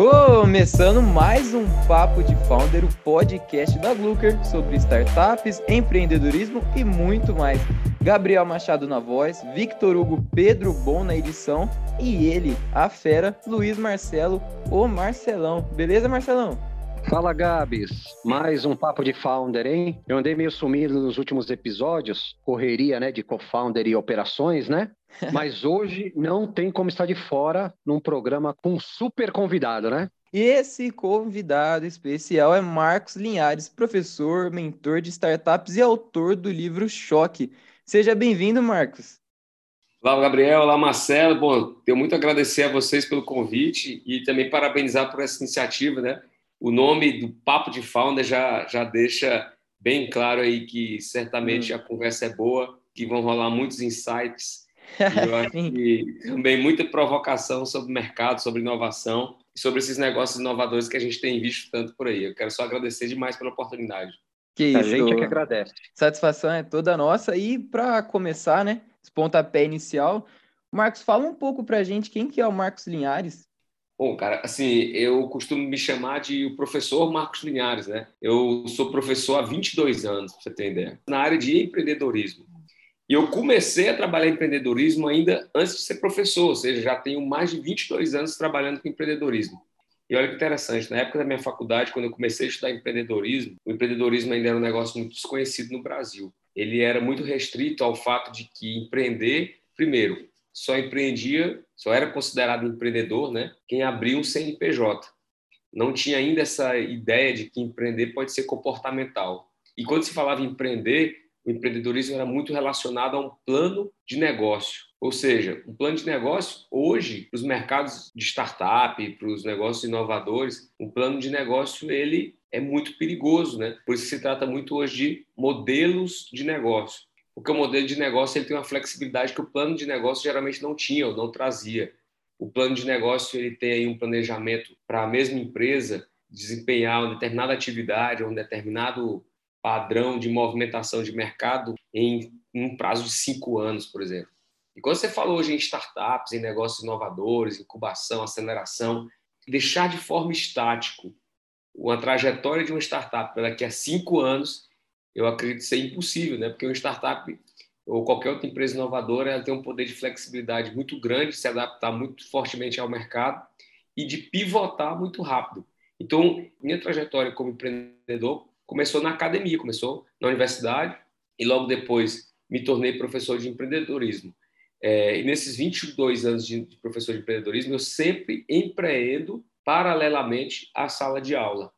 Começando mais um Papo de Founder, o podcast da Glucker sobre startups, empreendedorismo e muito mais. Gabriel Machado na voz, Victor Hugo Pedro Bom na edição e ele, a fera, Luiz Marcelo, o Marcelão. Beleza, Marcelão? Fala, Gabs. Mais um papo de founder, hein? Eu andei meio sumido nos últimos episódios, correria, né, de co-founder e operações, né? Mas hoje não tem como estar de fora num programa com um super convidado, né? Esse convidado especial é Marcos Linhares, professor, mentor de startups e autor do livro Choque. Seja bem-vindo, Marcos. Olá, Gabriel. Olá, Marcelo. Bom, tenho muito a agradecer a vocês pelo convite e também parabenizar por essa iniciativa, né? O nome do Papo de Founder já, já deixa bem claro aí que certamente hum. a conversa é boa, que vão rolar muitos insights e eu acho que também muita provocação sobre o mercado, sobre inovação e sobre esses negócios inovadores que a gente tem visto tanto por aí. Eu quero só agradecer demais pela oportunidade. Que isso. A gente é que agradece. Satisfação é toda nossa. E para começar, né, esse pontapé inicial, Marcos, fala um pouco para a gente quem que é o Marcos Linhares. Bom, cara, assim, eu costumo me chamar de o professor Marcos Linhares, né? Eu sou professor há 22 anos, para você ter ideia, na área de empreendedorismo. E eu comecei a trabalhar em empreendedorismo ainda antes de ser professor, ou seja, já tenho mais de 22 anos trabalhando com empreendedorismo. E olha que interessante, na época da minha faculdade, quando eu comecei a estudar empreendedorismo, o empreendedorismo ainda era um negócio muito desconhecido no Brasil. Ele era muito restrito ao fato de que empreender, primeiro, só empreendia, só era considerado empreendedor, né, quem abriu um CNPJ. Não tinha ainda essa ideia de que empreender pode ser comportamental. E quando se falava em empreender, o empreendedorismo era muito relacionado a um plano de negócio. Ou seja, um plano de negócio, hoje, para os mercados de startup, para os negócios inovadores, um plano de negócio ele é muito perigoso, né? Por isso se trata muito hoje de modelos de negócio. Porque o modelo de negócio ele tem uma flexibilidade que o plano de negócio geralmente não tinha ou não trazia. O plano de negócio ele tem um planejamento para a mesma empresa desempenhar uma determinada atividade ou um determinado padrão de movimentação de mercado em um prazo de cinco anos, por exemplo. E quando você falou hoje em startups, em negócios inovadores, incubação, aceleração, deixar de forma estático uma trajetória de uma startup para daqui a cinco anos, eu acredito ser impossível, né? Porque uma startup ou qualquer outra empresa inovadora ela tem um poder de flexibilidade muito grande, se adaptar muito fortemente ao mercado e de pivotar muito rápido. Então, minha trajetória como empreendedor começou na academia, começou na universidade e logo depois me tornei professor de empreendedorismo. É, e nesses 22 anos de, de professor de empreendedorismo, eu sempre empreendo paralelamente à sala de aula.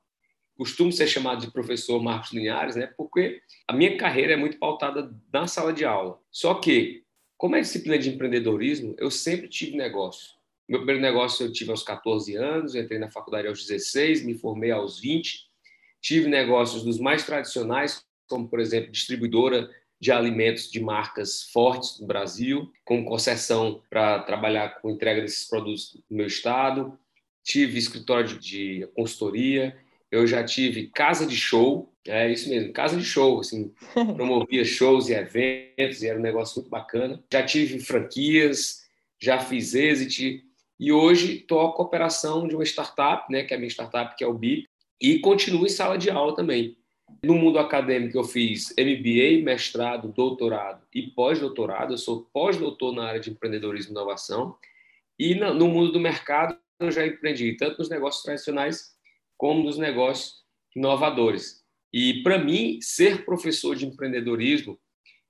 Costumo ser chamado de professor Marcos Linhares, né, porque a minha carreira é muito pautada na sala de aula. Só que, como é disciplina de empreendedorismo, eu sempre tive negócio. Meu primeiro negócio eu tive aos 14 anos, entrei na faculdade aos 16, me formei aos 20 Tive negócios dos mais tradicionais, como, por exemplo, distribuidora de alimentos de marcas fortes no Brasil, com concessão para trabalhar com entrega desses produtos no meu estado. Tive escritório de consultoria. Eu já tive casa de show, é isso mesmo, casa de show, assim, promovia shows e eventos, e era um negócio muito bacana. Já tive franquias, já fiz exit, e hoje toco a operação de uma startup, né, que é a minha startup, que é o BIP, e continuo em sala de aula também. No mundo acadêmico, eu fiz MBA, mestrado, doutorado e pós-doutorado. Eu sou pós-doutor na área de empreendedorismo e inovação. E no mundo do mercado, eu já empreendi tanto nos negócios tradicionais como nos negócios inovadores. E, para mim, ser professor de empreendedorismo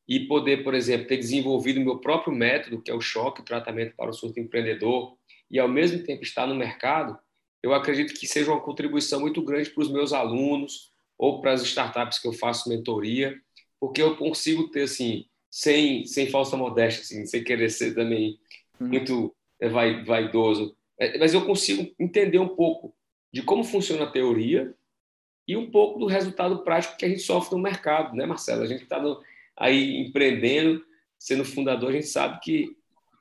e poder, por exemplo, ter desenvolvido meu próprio método, que é o choque, tratamento para o surto empreendedor, e, ao mesmo tempo, estar no mercado, eu acredito que seja uma contribuição muito grande para os meus alunos ou para as startups que eu faço mentoria, porque eu consigo ter, assim, sem, sem falsa modéstia, assim, sem querer ser também uhum. muito é, vaidoso, é, mas eu consigo entender um pouco de como funciona a teoria e um pouco do resultado prático que a gente sofre no mercado, né, Marcelo? A gente está aí empreendendo, sendo fundador, a gente sabe que,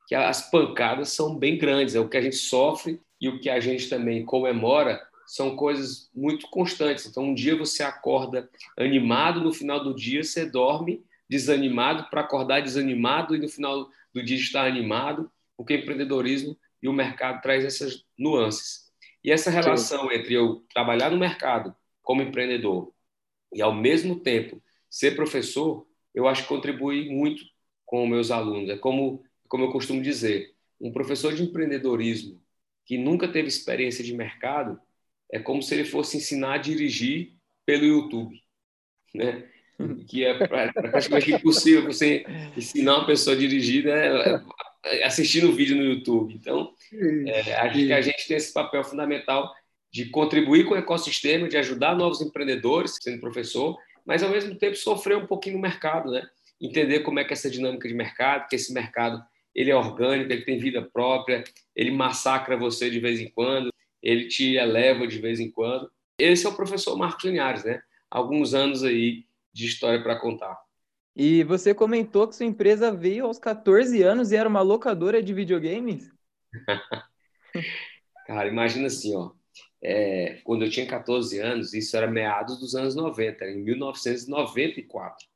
que as pancadas são bem grandes, é o que a gente sofre e o que a gente também comemora são coisas muito constantes. Então, um dia você acorda animado, no final do dia você dorme desanimado para acordar desanimado e no final do dia estar animado, porque empreendedorismo e o mercado traz essas nuances. E essa relação Sim. entre eu trabalhar no mercado como empreendedor e, ao mesmo tempo, ser professor, eu acho que contribui muito com meus alunos. É como, como eu costumo dizer, um professor de empreendedorismo que nunca teve experiência de mercado é como se ele fosse ensinar a dirigir pelo YouTube, né? Que é praticamente impossível você ensinar uma pessoa a dirigir né? assistindo vídeo no YouTube. Então, é, acho que a gente tem esse papel fundamental de contribuir com o ecossistema, de ajudar novos empreendedores, sendo professor, mas ao mesmo tempo sofrer um pouquinho no mercado, né? Entender como é que é essa dinâmica de mercado, que esse mercado ele é orgânico, ele tem vida própria, ele massacra você de vez em quando, ele te eleva de vez em quando. Esse é o professor Marcos Linhares, né? Alguns anos aí de história para contar. E você comentou que sua empresa veio aos 14 anos e era uma locadora de videogames? Cara, imagina assim, ó. É, quando eu tinha 14 anos, isso era meados dos anos 90, em 1994.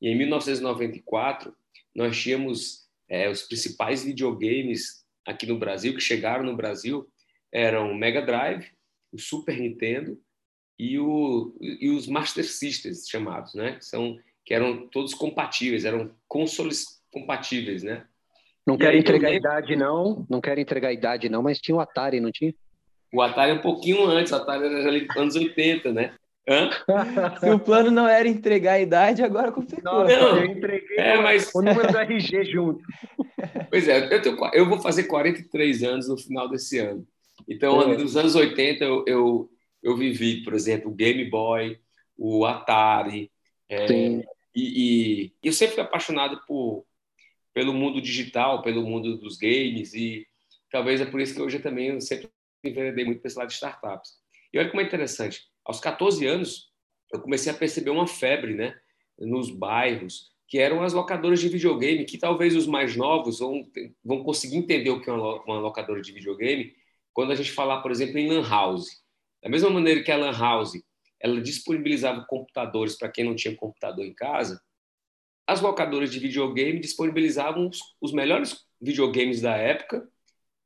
E em 1994, nós tínhamos é, os principais videogames aqui no Brasil, que chegaram no Brasil, eram o Mega Drive, o Super Nintendo e, o, e os Master Systems chamados, né? São, que eram todos compatíveis, eram consoles compatíveis, né? Não e quero entregar a idade, não. Não quero entregar idade, não, mas tinha o Atari, não tinha? O Atari é um pouquinho antes, o Atari era ali anos 80, né? Se o plano não era entregar a idade, agora complicou. Não, eu entreguei é, mas... o número do RG junto. Pois é, eu, tenho, eu vou fazer 43 anos no final desse ano. Então, é. nos anos 80, eu, eu, eu, vivi, por exemplo, o Game Boy, o Atari. É, e, e, eu sempre fui apaixonado por, pelo mundo digital, pelo mundo dos games. E talvez é por isso que hoje eu também eu sempre enveredei muito para esse lado de startups. E olha como é interessante aos 14 anos, eu comecei a perceber uma febre, né, nos bairros, que eram as locadoras de videogame, que talvez os mais novos vão, vão conseguir entender o que é uma locadora de videogame quando a gente falar, por exemplo, em lan house. Da mesma maneira que a lan house, ela disponibilizava computadores para quem não tinha computador em casa, as locadoras de videogame disponibilizavam os, os melhores videogames da época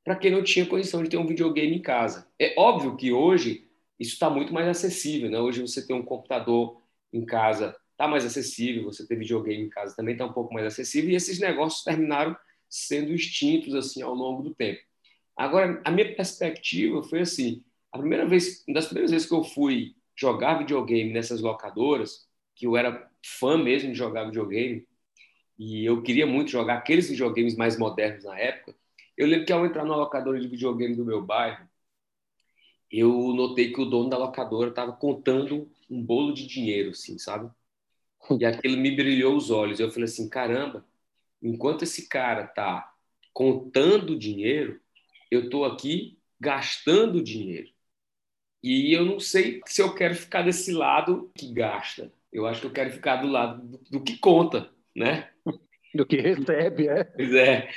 para quem não tinha condição de ter um videogame em casa. É óbvio que hoje isso está muito mais acessível. Né? Hoje você tem um computador em casa, está mais acessível, você ter videogame em casa também está um pouco mais acessível, e esses negócios terminaram sendo extintos assim ao longo do tempo. Agora, a minha perspectiva foi assim, a primeira vez, uma das primeiras vezes que eu fui jogar videogame nessas locadoras, que eu era fã mesmo de jogar videogame, e eu queria muito jogar aqueles videogames mais modernos na época, eu lembro que ao entrar na locadora de videogame do meu bairro, eu notei que o dono da locadora estava contando um bolo de dinheiro, assim, sabe? E aquilo me brilhou os olhos. Eu falei assim, caramba, enquanto esse cara tá contando dinheiro, eu tô aqui gastando dinheiro. E eu não sei se eu quero ficar desse lado que gasta. Eu acho que eu quero ficar do lado do, do que conta, né? Do que recebe, é. Pois é,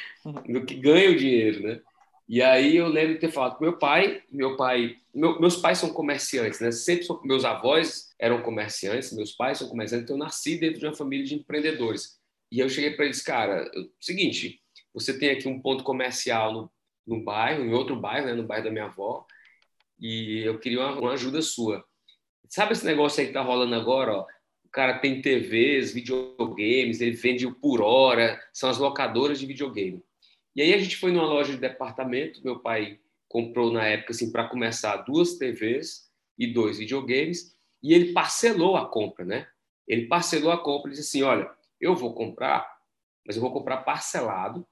do que ganha o dinheiro, né? E aí eu lembro de ter falado com meu pai, meu pai, meu, meus pais são comerciantes, né? Sempre meus avós eram comerciantes, meus pais são comerciantes, então eu nasci dentro de uma família de empreendedores. E eu cheguei para eles, cara, seguinte, você tem aqui um ponto comercial no, no bairro, em outro bairro, né, no bairro da minha avó, e eu queria uma, uma ajuda sua. Sabe esse negócio aí que tá rolando agora, ó? O cara tem TVs, videogames, ele vende por hora, são as locadoras de videogame. E aí a gente foi numa loja de departamento, meu pai comprou na época assim para começar duas TVs e dois videogames e ele parcelou a compra, né? Ele parcelou a compra e disse assim, olha, eu vou comprar, mas eu vou comprar parcelado,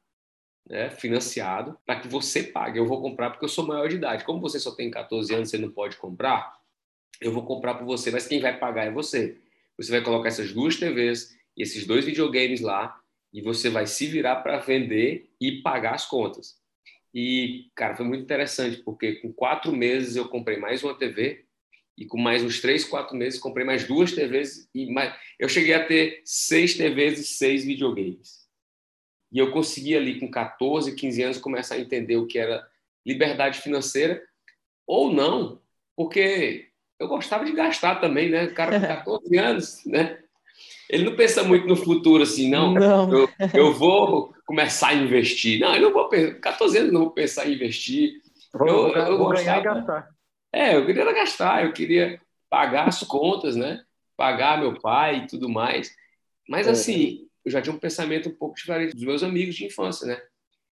né, financiado, para que você pague. Eu vou comprar porque eu sou maior de idade. Como você só tem 14 anos, você não pode comprar, eu vou comprar por você, mas quem vai pagar é você. Você vai colocar essas duas TVs e esses dois videogames lá e você vai se virar para vender e pagar as contas. E, cara, foi muito interessante, porque com quatro meses eu comprei mais uma TV e com mais uns três, quatro meses comprei mais duas TVs e mais... eu cheguei a ter seis TVs e seis videogames. E eu consegui ali com 14, 15 anos começar a entender o que era liberdade financeira ou não, porque eu gostava de gastar também, né? O cara com 14 anos, né? Ele não pensa muito no futuro assim, não. não. Eu, eu, vou começar a investir. Não, eu não vou pensar. 14 anos não vou pensar em investir. Vou, eu, eu, eu vou ganhar e gastar. É, eu queria gastar, eu queria pagar as contas, né? Pagar meu pai e tudo mais. Mas, é. assim, eu já tinha um pensamento um pouco diferente dos meus amigos de infância, né?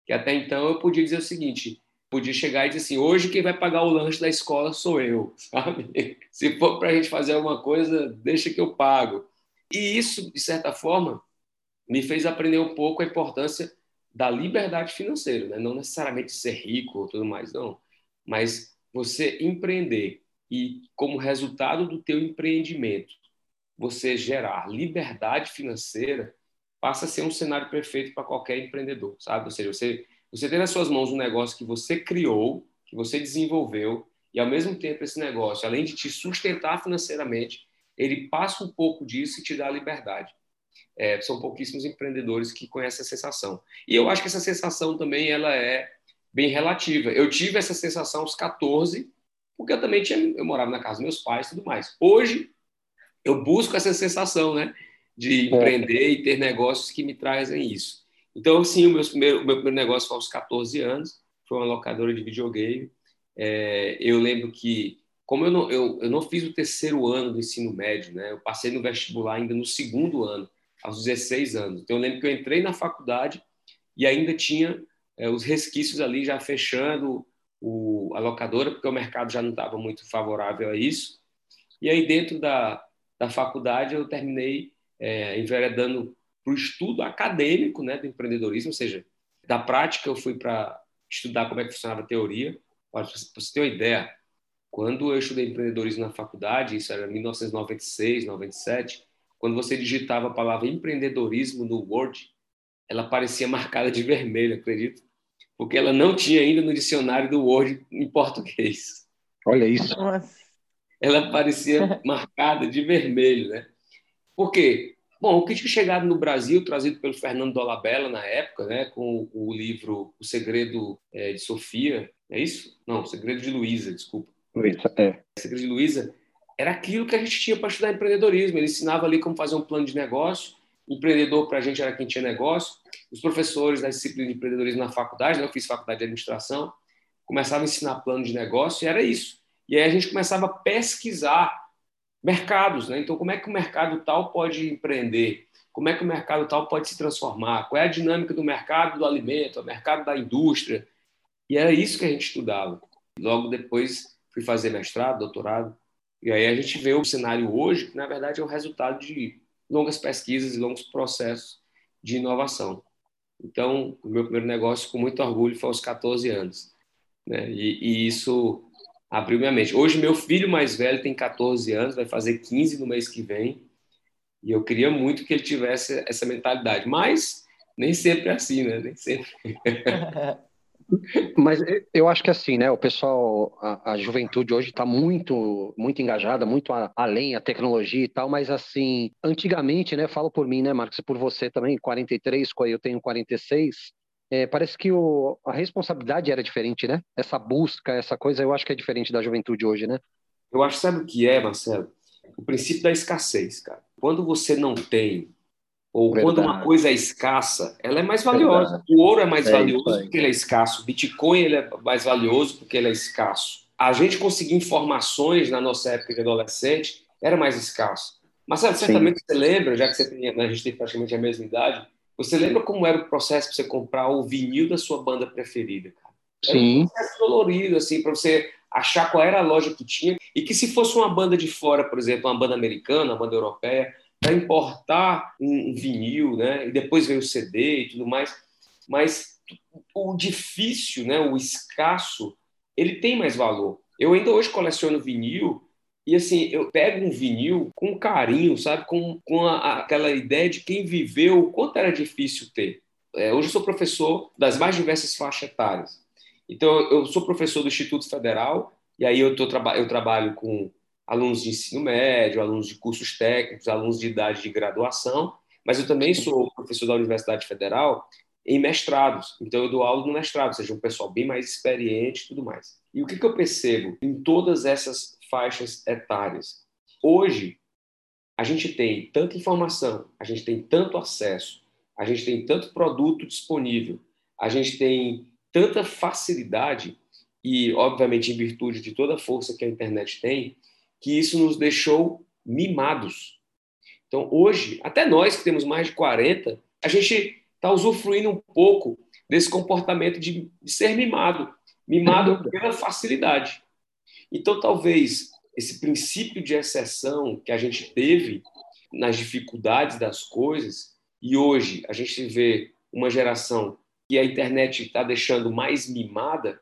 Que até então eu podia dizer o seguinte: podia chegar e dizer assim: hoje quem vai pagar o lanche da escola sou eu, sabe? Se for para a gente fazer alguma coisa, deixa que eu pago. E isso, de certa forma, me fez aprender um pouco a importância da liberdade financeira, né? não necessariamente ser rico ou tudo mais, não, mas você empreender e, como resultado do teu empreendimento, você gerar liberdade financeira, passa a ser um cenário perfeito para qualquer empreendedor, sabe? Ou seja, você, você ter nas suas mãos um negócio que você criou, que você desenvolveu, e ao mesmo tempo esse negócio, além de te sustentar financeiramente, ele passa um pouco disso e te dá liberdade. É, são pouquíssimos empreendedores que conhecem essa sensação. E eu acho que essa sensação também ela é bem relativa. Eu tive essa sensação aos 14, porque eu também tinha, eu morava na casa dos meus pais e tudo mais. Hoje, eu busco essa sensação, né? De é. empreender e ter negócios que me trazem isso. Então, sim, o meu primeiro, o meu primeiro negócio foi aos 14 anos, foi uma locadora de videogame. É, eu lembro que, como eu não, eu, eu não fiz o terceiro ano do ensino médio, né? Eu passei no vestibular ainda no segundo ano, aos 16 anos. Então, eu lembro que eu entrei na faculdade e ainda tinha é, os resquícios ali já fechando o, a locadora, porque o mercado já não estava muito favorável a isso. E aí, dentro da, da faculdade, eu terminei é, enveredando para o estudo acadêmico né, do empreendedorismo, ou seja, da prática eu fui para estudar como é que funcionava a teoria. Para você ter uma ideia, quando eu estudei empreendedorismo na faculdade, isso era 1996, 97, quando você digitava a palavra empreendedorismo no Word, ela parecia marcada de vermelho, acredito, porque ela não tinha ainda no dicionário do Word em português. Olha isso. Ela parecia marcada de vermelho, né? Por quê? Bom, o que tinha chegado no Brasil, trazido pelo Fernando Dolabella na época, né, com o livro O Segredo é, de Sofia, é isso? Não, O Segredo de Luísa, desculpa. Luísa, é. De Luísa era aquilo que a gente tinha para estudar empreendedorismo. Ele ensinava ali como fazer um plano de negócio. Empreendedor para a gente era quem tinha negócio. Os professores da disciplina de empreendedorismo na faculdade, né, eu fiz faculdade de administração, começavam a ensinar plano de negócio e era isso. E aí a gente começava a pesquisar mercados, né? Então, como é que o mercado tal pode empreender? Como é que o mercado tal pode se transformar? Qual é a dinâmica do mercado do alimento, o mercado da indústria? E era isso que a gente estudava. Logo depois fui fazer mestrado, doutorado, e aí a gente vê o cenário hoje, que na verdade é o resultado de longas pesquisas e longos processos de inovação. Então, o meu primeiro negócio, com muito orgulho, foi aos 14 anos. Né? E, e isso abriu minha mente. Hoje, meu filho mais velho tem 14 anos, vai fazer 15 no mês que vem, e eu queria muito que ele tivesse essa mentalidade, mas nem sempre é assim, né? Nem sempre. Mas eu acho que assim, né? O pessoal, a, a juventude hoje está muito, muito engajada, muito a, além a tecnologia e tal, mas assim, antigamente, né? Falo por mim, né, Marcos, por você também, 43, eu tenho 46 é, parece que o, a responsabilidade era diferente, né? Essa busca, essa coisa, eu acho que é diferente da juventude hoje, né? Eu acho, sabe o que é, Marcelo? O princípio da escassez, cara. Quando você não tem, ou Verdade. quando uma coisa é escassa, ela é mais valiosa. Verdade. O ouro é mais é valioso porque ele é escasso. O Bitcoin ele é mais valioso porque ele é escasso. A gente conseguir informações na nossa época de adolescente era mais escasso. Marcelo, certamente Sim. você lembra, já que você tem, a gente tem praticamente a mesma idade, você lembra como era o processo para você comprar o vinil da sua banda preferida, cara? Era Sim. um processo dolorido, assim, para você achar qual era a loja que tinha. E que se fosse uma banda de fora, por exemplo, uma banda americana, uma banda europeia, para importar um vinil, né? E depois veio o CD e tudo mais. Mas o difícil, né? O escasso, ele tem mais valor. Eu ainda hoje coleciono vinil e assim, eu pego um vinil com carinho, sabe? Com, com a, aquela ideia de quem viveu o quanto era difícil ter. É, hoje eu sou professor das mais diversas faixas etárias. Então, eu sou professor do Instituto Federal, e aí eu, tô, eu trabalho com alunos de ensino médio, alunos de cursos técnicos, alunos de idade de graduação, mas eu também sou professor da Universidade Federal em mestrados. Então, eu dou aula no mestrado, ou seja, um pessoal bem mais experiente e tudo mais. E o que, que eu percebo em todas essas faixas etárias. Hoje, a gente tem tanta informação, a gente tem tanto acesso, a gente tem tanto produto disponível, a gente tem tanta facilidade e obviamente em virtude de toda a força que a internet tem, que isso nos deixou mimados. Então, hoje, até nós que temos mais de 40, a gente está usufruindo um pouco desse comportamento de, de ser mimado mimado pela facilidade. Então, talvez esse princípio de exceção que a gente teve nas dificuldades das coisas, e hoje a gente vê uma geração que a internet está deixando mais mimada,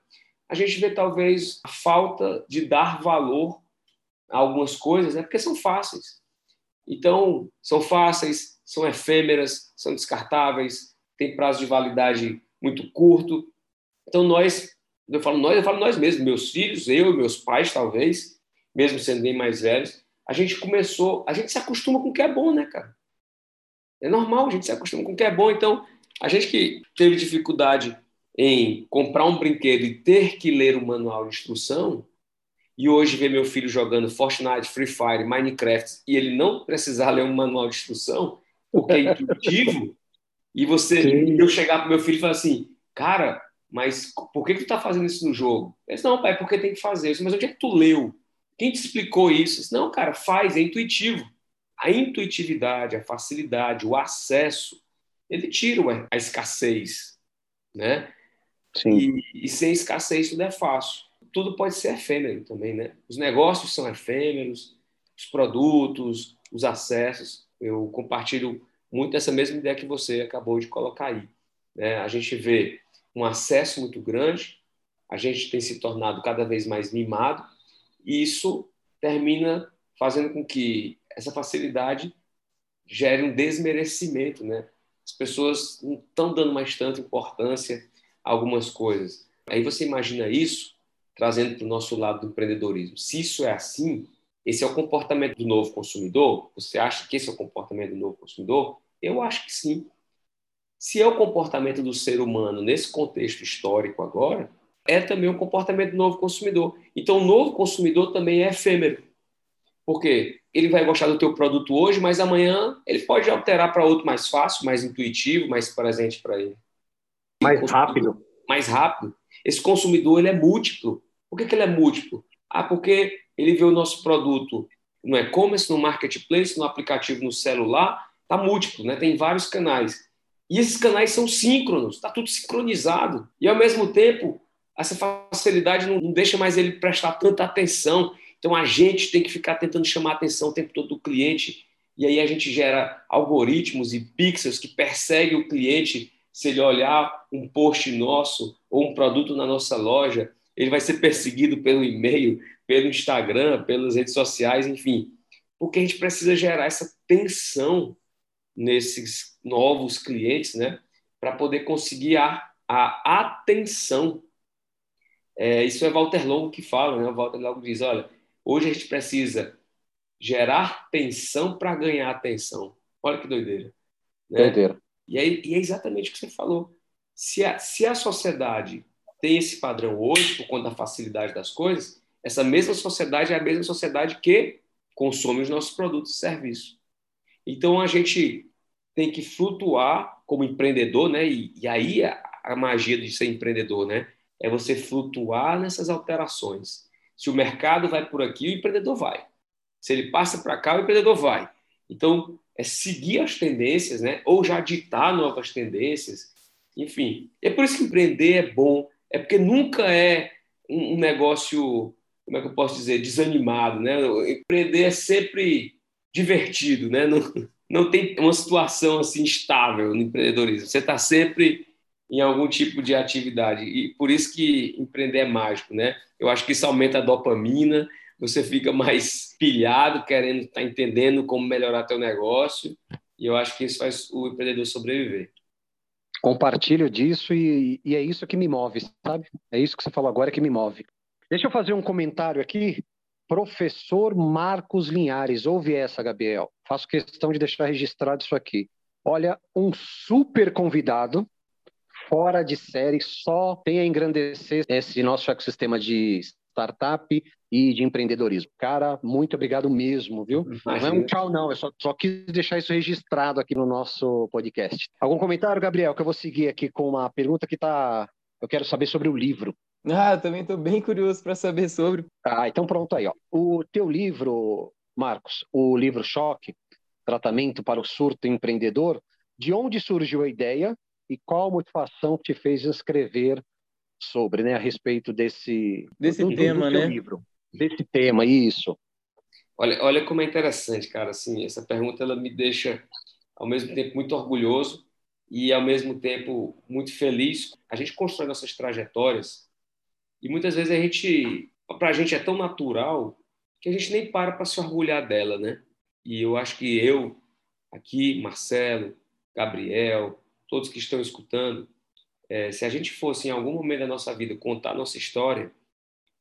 a gente vê talvez a falta de dar valor algumas coisas, né? porque são fáceis. Então, são fáceis, são efêmeras, são descartáveis, tem prazo de validade muito curto. Então, nós, eu falo nós, eu falo nós mesmos, meus filhos, eu, meus pais, talvez, mesmo sendo bem mais velhos, a gente começou, a gente se acostuma com o que é bom, né, cara? É normal, a gente se acostuma com o que é bom. Então, a gente que teve dificuldade em comprar um brinquedo e ter que ler o manual de instrução, e hoje ver meu filho jogando Fortnite, Free Fire, Minecraft, e ele não precisar ler um manual de instrução, porque é intuitivo, e você, Sim. eu chegar para meu filho e falar assim, cara, mas por que, que tu tá fazendo isso no jogo? Ele disse, não, pai, porque tem que fazer. isso. mas onde é que tu leu? Quem te explicou isso? Disse, não, cara, faz, é intuitivo. A intuitividade, a facilidade, o acesso, ele tira a escassez, né? Sim. E, e sem escassez tudo é fácil. Tudo pode ser efêmero também, né? Os negócios são efêmeros, os produtos, os acessos. Eu compartilho muito essa mesma ideia que você acabou de colocar aí. Né? A gente vê um acesso muito grande, a gente tem se tornado cada vez mais mimado, e isso termina fazendo com que essa facilidade gere um desmerecimento, né? As pessoas não estão dando mais tanta importância a algumas coisas. Aí você imagina isso trazendo para o nosso lado do empreendedorismo. Se isso é assim, esse é o comportamento do novo consumidor? Você acha que esse é o comportamento do novo consumidor? Eu acho que sim. Se é o comportamento do ser humano nesse contexto histórico agora, é também um comportamento do novo consumidor. Então, o novo consumidor também é efêmero. Porque ele vai gostar do teu produto hoje, mas amanhã ele pode alterar para outro mais fácil, mais intuitivo, mais presente para ele. Mais rápido. Mais rápido. Esse consumidor ele é múltiplo. Por que, que ele é múltiplo? Ah, porque ele vê o nosso produto no e-commerce, no marketplace, no aplicativo no celular, está múltiplo, né? tem vários canais. E esses canais são síncronos, está tudo sincronizado. E ao mesmo tempo, essa facilidade não, deixa mais ele prestar tanta atenção. Então a gente tem que ficar tentando chamar a atenção o tempo todo do cliente. E aí a gente gera algoritmos e pixels que perseguem o cliente. Se ele olhar um post nosso ou um produto na nossa loja, ele vai ser perseguido pelo e-mail, pelo Instagram, pelas redes sociais, enfim. Porque a gente precisa gerar essa tensão nesses novos clientes, né? Para poder conseguir a, a atenção é, isso é Walter Longo que fala, né? O Walter Longo diz: olha, hoje a gente precisa gerar tensão para ganhar atenção. Olha que doideira. Né? Doideira. E, aí, e é exatamente o que você falou. Se a, se a sociedade tem esse padrão hoje, por conta da facilidade das coisas, essa mesma sociedade é a mesma sociedade que consome os nossos produtos e serviços. Então a gente tem que flutuar como empreendedor, né? E, e aí a, a magia de ser empreendedor, né? é você flutuar nessas alterações. Se o mercado vai por aqui, o empreendedor vai. Se ele passa para cá, o empreendedor vai. Então, é seguir as tendências, né? ou já ditar novas tendências. Enfim, é por isso que empreender é bom. É porque nunca é um negócio, como é que eu posso dizer, desanimado. Né? Empreender é sempre divertido. Né? Não, não tem uma situação assim estável no empreendedorismo. Você está sempre em algum tipo de atividade. E por isso que empreender é mágico, né? Eu acho que isso aumenta a dopamina, você fica mais pilhado, querendo estar tá entendendo como melhorar teu negócio, e eu acho que isso faz o empreendedor sobreviver. Compartilho disso e, e é isso que me move, sabe? É isso que você falou agora que me move. Deixa eu fazer um comentário aqui. Professor Marcos Linhares, ouve essa, Gabriel. Faço questão de deixar registrado isso aqui. Olha, um super convidado, fora de série, só tem a engrandecer esse nosso ecossistema de startup e de empreendedorismo. Cara, muito obrigado mesmo, viu? Imagina. Não é um tchau, não. Eu só, só quis deixar isso registrado aqui no nosso podcast. Algum comentário, Gabriel? Que eu vou seguir aqui com uma pergunta que tá. Eu quero saber sobre o livro. Ah, também estou bem curioso para saber sobre. Ah, então pronto aí, ó. O teu livro, Marcos, o livro Choque, Tratamento para o Surto Empreendedor, de onde surgiu a ideia e qual a motivação te fez escrever sobre, né, a respeito desse, desse do, tema, do, do né? livro, desse tema, isso. Olha, olha como é interessante, cara, assim, essa pergunta ela me deixa ao mesmo tempo muito orgulhoso e ao mesmo tempo muito feliz. A gente constrói nossas trajetórias e muitas vezes a gente, para a gente é tão natural que a gente nem para para se orgulhar dela, né? E eu acho que eu aqui, Marcelo, Gabriel, todos que estão escutando, é, se a gente fosse em algum momento da nossa vida contar nossa história,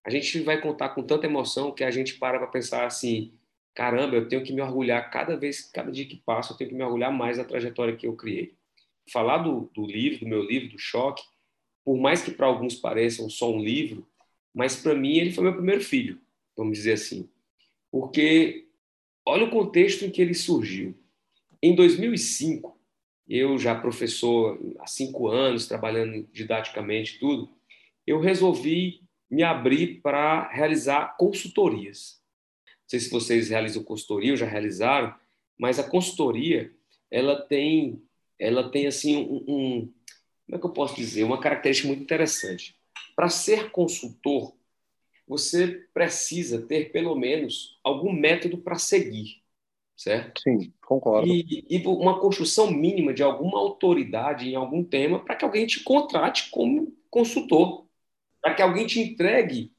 a gente vai contar com tanta emoção que a gente para para pensar assim, caramba, eu tenho que me orgulhar cada vez, cada dia que passa, eu tenho que me orgulhar mais da trajetória que eu criei. Falar do, do livro, do meu livro, do choque, por mais que para alguns pareçam só um livro, mas para mim ele foi meu primeiro filho, vamos dizer assim. Porque olha o contexto em que ele surgiu. Em 2005, eu já professor há cinco anos, trabalhando didaticamente tudo, eu resolvi me abrir para realizar consultorias. Não sei se vocês realizam consultoria ou já realizaram, mas a consultoria ela tem ela tem assim um, um como é que eu posso dizer uma característica muito interessante. Para ser consultor, você precisa ter pelo menos algum método para seguir, certo? Sim, concordo. E, e, uma construção mínima de alguma autoridade em algum tema para que alguém te contrate como consultor para que alguém te entregue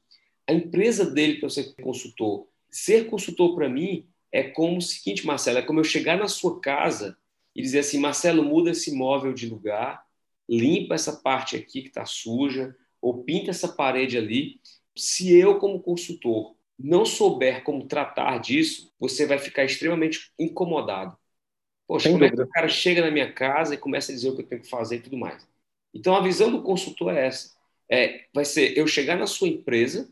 a empresa dele para ser consultor. Ser consultor para mim é como o seguinte, Marcelo, é como eu chegar na sua casa e dizer assim, Marcelo, muda esse móvel de lugar, limpa essa parte aqui que está suja, ou pinta essa parede ali. Se eu, como consultor, não souber como tratar disso, você vai ficar extremamente incomodado. Poxa, Sem como dúvida. é que o cara chega na minha casa e começa a dizer o que eu tenho que fazer e tudo mais? Então, a visão do consultor é essa é, vai ser eu chegar na sua empresa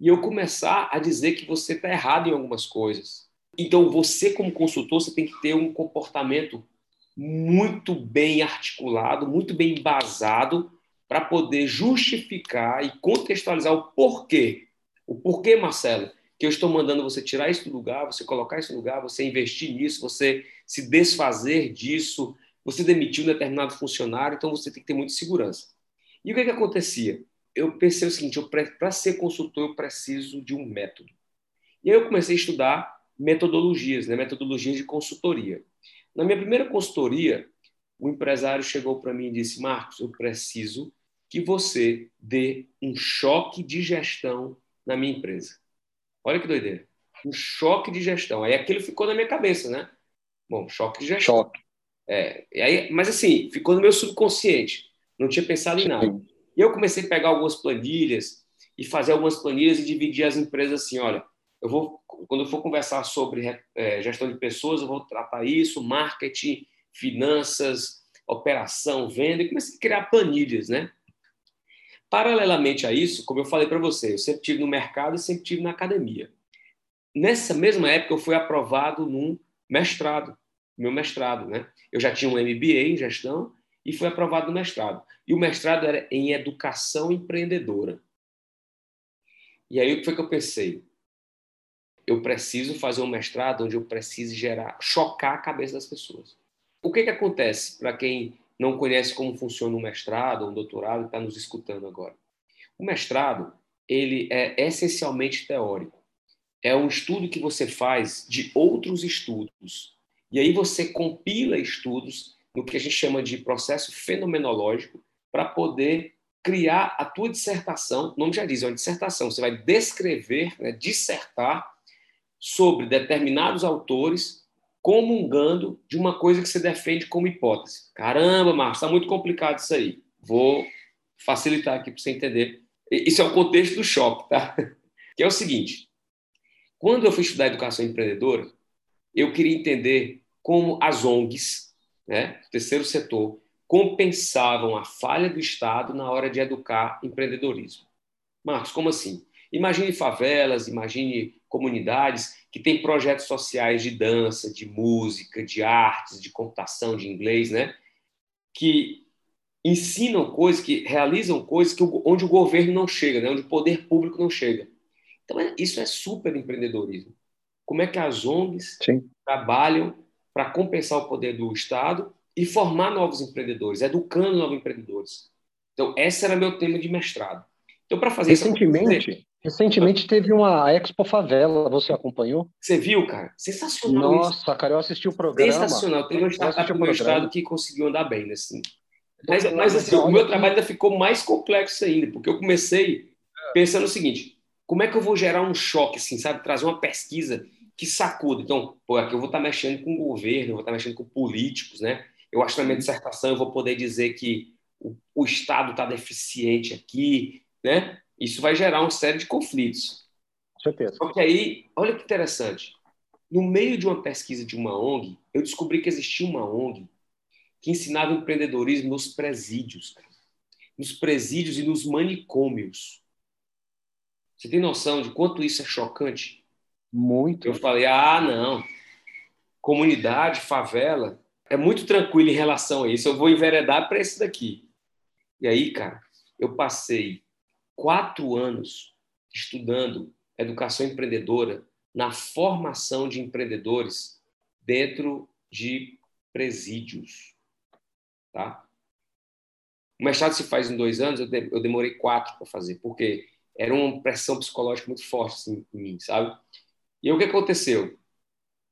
e eu começar a dizer que você está errado em algumas coisas. Então, você, como consultor, você tem que ter um comportamento muito bem articulado, muito bem embasado, para poder justificar e contextualizar o porquê. O porquê, Marcelo, que eu estou mandando você tirar isso do lugar, você colocar isso no lugar, você investir nisso, você se desfazer disso, você demitir um determinado funcionário, então você tem que ter muita segurança. E o que, que acontecia? Eu pensei o seguinte: para ser consultor, eu preciso de um método. E aí eu comecei a estudar metodologias, né, metodologias de consultoria. Na minha primeira consultoria, o empresário chegou para mim e disse: Marcos, eu preciso que você dê um choque de gestão na minha empresa. Olha que doideira. Um choque de gestão. Aí aquilo ficou na minha cabeça, né? Bom, choque de gestão. Choque. É, e aí, mas assim, ficou no meu subconsciente não tinha pensado em nada. E eu comecei a pegar algumas planilhas e fazer algumas planilhas e dividir as empresas assim, olha, eu vou quando eu for conversar sobre é, gestão de pessoas, eu vou tratar isso, marketing, finanças, operação, venda, e comecei a criar planilhas, né? Paralelamente a isso, como eu falei para você, eu sempre tive no mercado e sempre tive na academia. Nessa mesma época, eu fui aprovado num mestrado, meu mestrado, né? Eu já tinha um MBA em gestão e foi aprovado no mestrado. E o mestrado era em educação empreendedora. E aí o que foi que eu pensei? Eu preciso fazer um mestrado onde eu precise gerar, chocar a cabeça das pessoas. O que que acontece para quem não conhece como funciona um mestrado ou um doutorado e está nos escutando agora? O mestrado ele é essencialmente teórico. É um estudo que você faz de outros estudos. E aí você compila estudos no que a gente chama de processo fenomenológico, para poder criar a tua dissertação. O nome já diz, é uma dissertação. Você vai descrever, né, dissertar sobre determinados autores comungando de uma coisa que você defende como hipótese. Caramba, Marcos, está muito complicado isso aí. Vou facilitar aqui para você entender. Isso é o contexto do choque, tá? Que é o seguinte: quando eu fui estudar educação empreendedora, eu queria entender como as ONGs, né, terceiro setor, compensavam a falha do Estado na hora de educar empreendedorismo. Marcos, como assim? Imagine favelas, imagine comunidades que têm projetos sociais de dança, de música, de artes, de computação, de inglês, né? Que ensinam coisas, que realizam coisas que, onde o governo não chega, né? onde o poder público não chega. Então, é, isso é super empreendedorismo. Como é que as ONGs Sim. trabalham para compensar o poder do Estado e formar novos empreendedores, educando novos empreendedores. Então, esse era meu tema de mestrado. Então, para fazer recentemente, isso, recentemente teve uma Expo Favela, você acompanhou? Você viu, cara? Sensacional. Nossa, isso. cara, eu assisti o programa. Sensacional. Teve uma startup no meu estado que conseguiu andar bem nesse. Mas, mas assim, o meu trabalho ainda ficou mais complexo ainda, porque eu comecei pensando o seguinte: como é que eu vou gerar um choque, assim, sabe? Trazer uma pesquisa que sacuda. Então, pô, aqui eu vou estar mexendo com o governo, eu vou estar mexendo com políticos, né? Eu acho que na minha dissertação eu vou poder dizer que o, o Estado está deficiente aqui, né? Isso vai gerar uma série de conflitos. Certeza. Só que aí, olha que interessante. No meio de uma pesquisa de uma ONG, eu descobri que existia uma ONG que ensinava empreendedorismo nos presídios, cara. nos presídios e nos manicômios. Você tem noção de quanto isso é chocante? Muito. Eu falei, ah, não. Comunidade, favela, é muito tranquilo em relação a isso. Eu vou enveredar para esse daqui. E aí, cara, eu passei quatro anos estudando educação empreendedora na formação de empreendedores dentro de presídios. Tá? O mestrado se faz em dois anos, eu demorei quatro para fazer, porque era uma pressão psicológica muito forte assim, em mim, sabe? E o que aconteceu?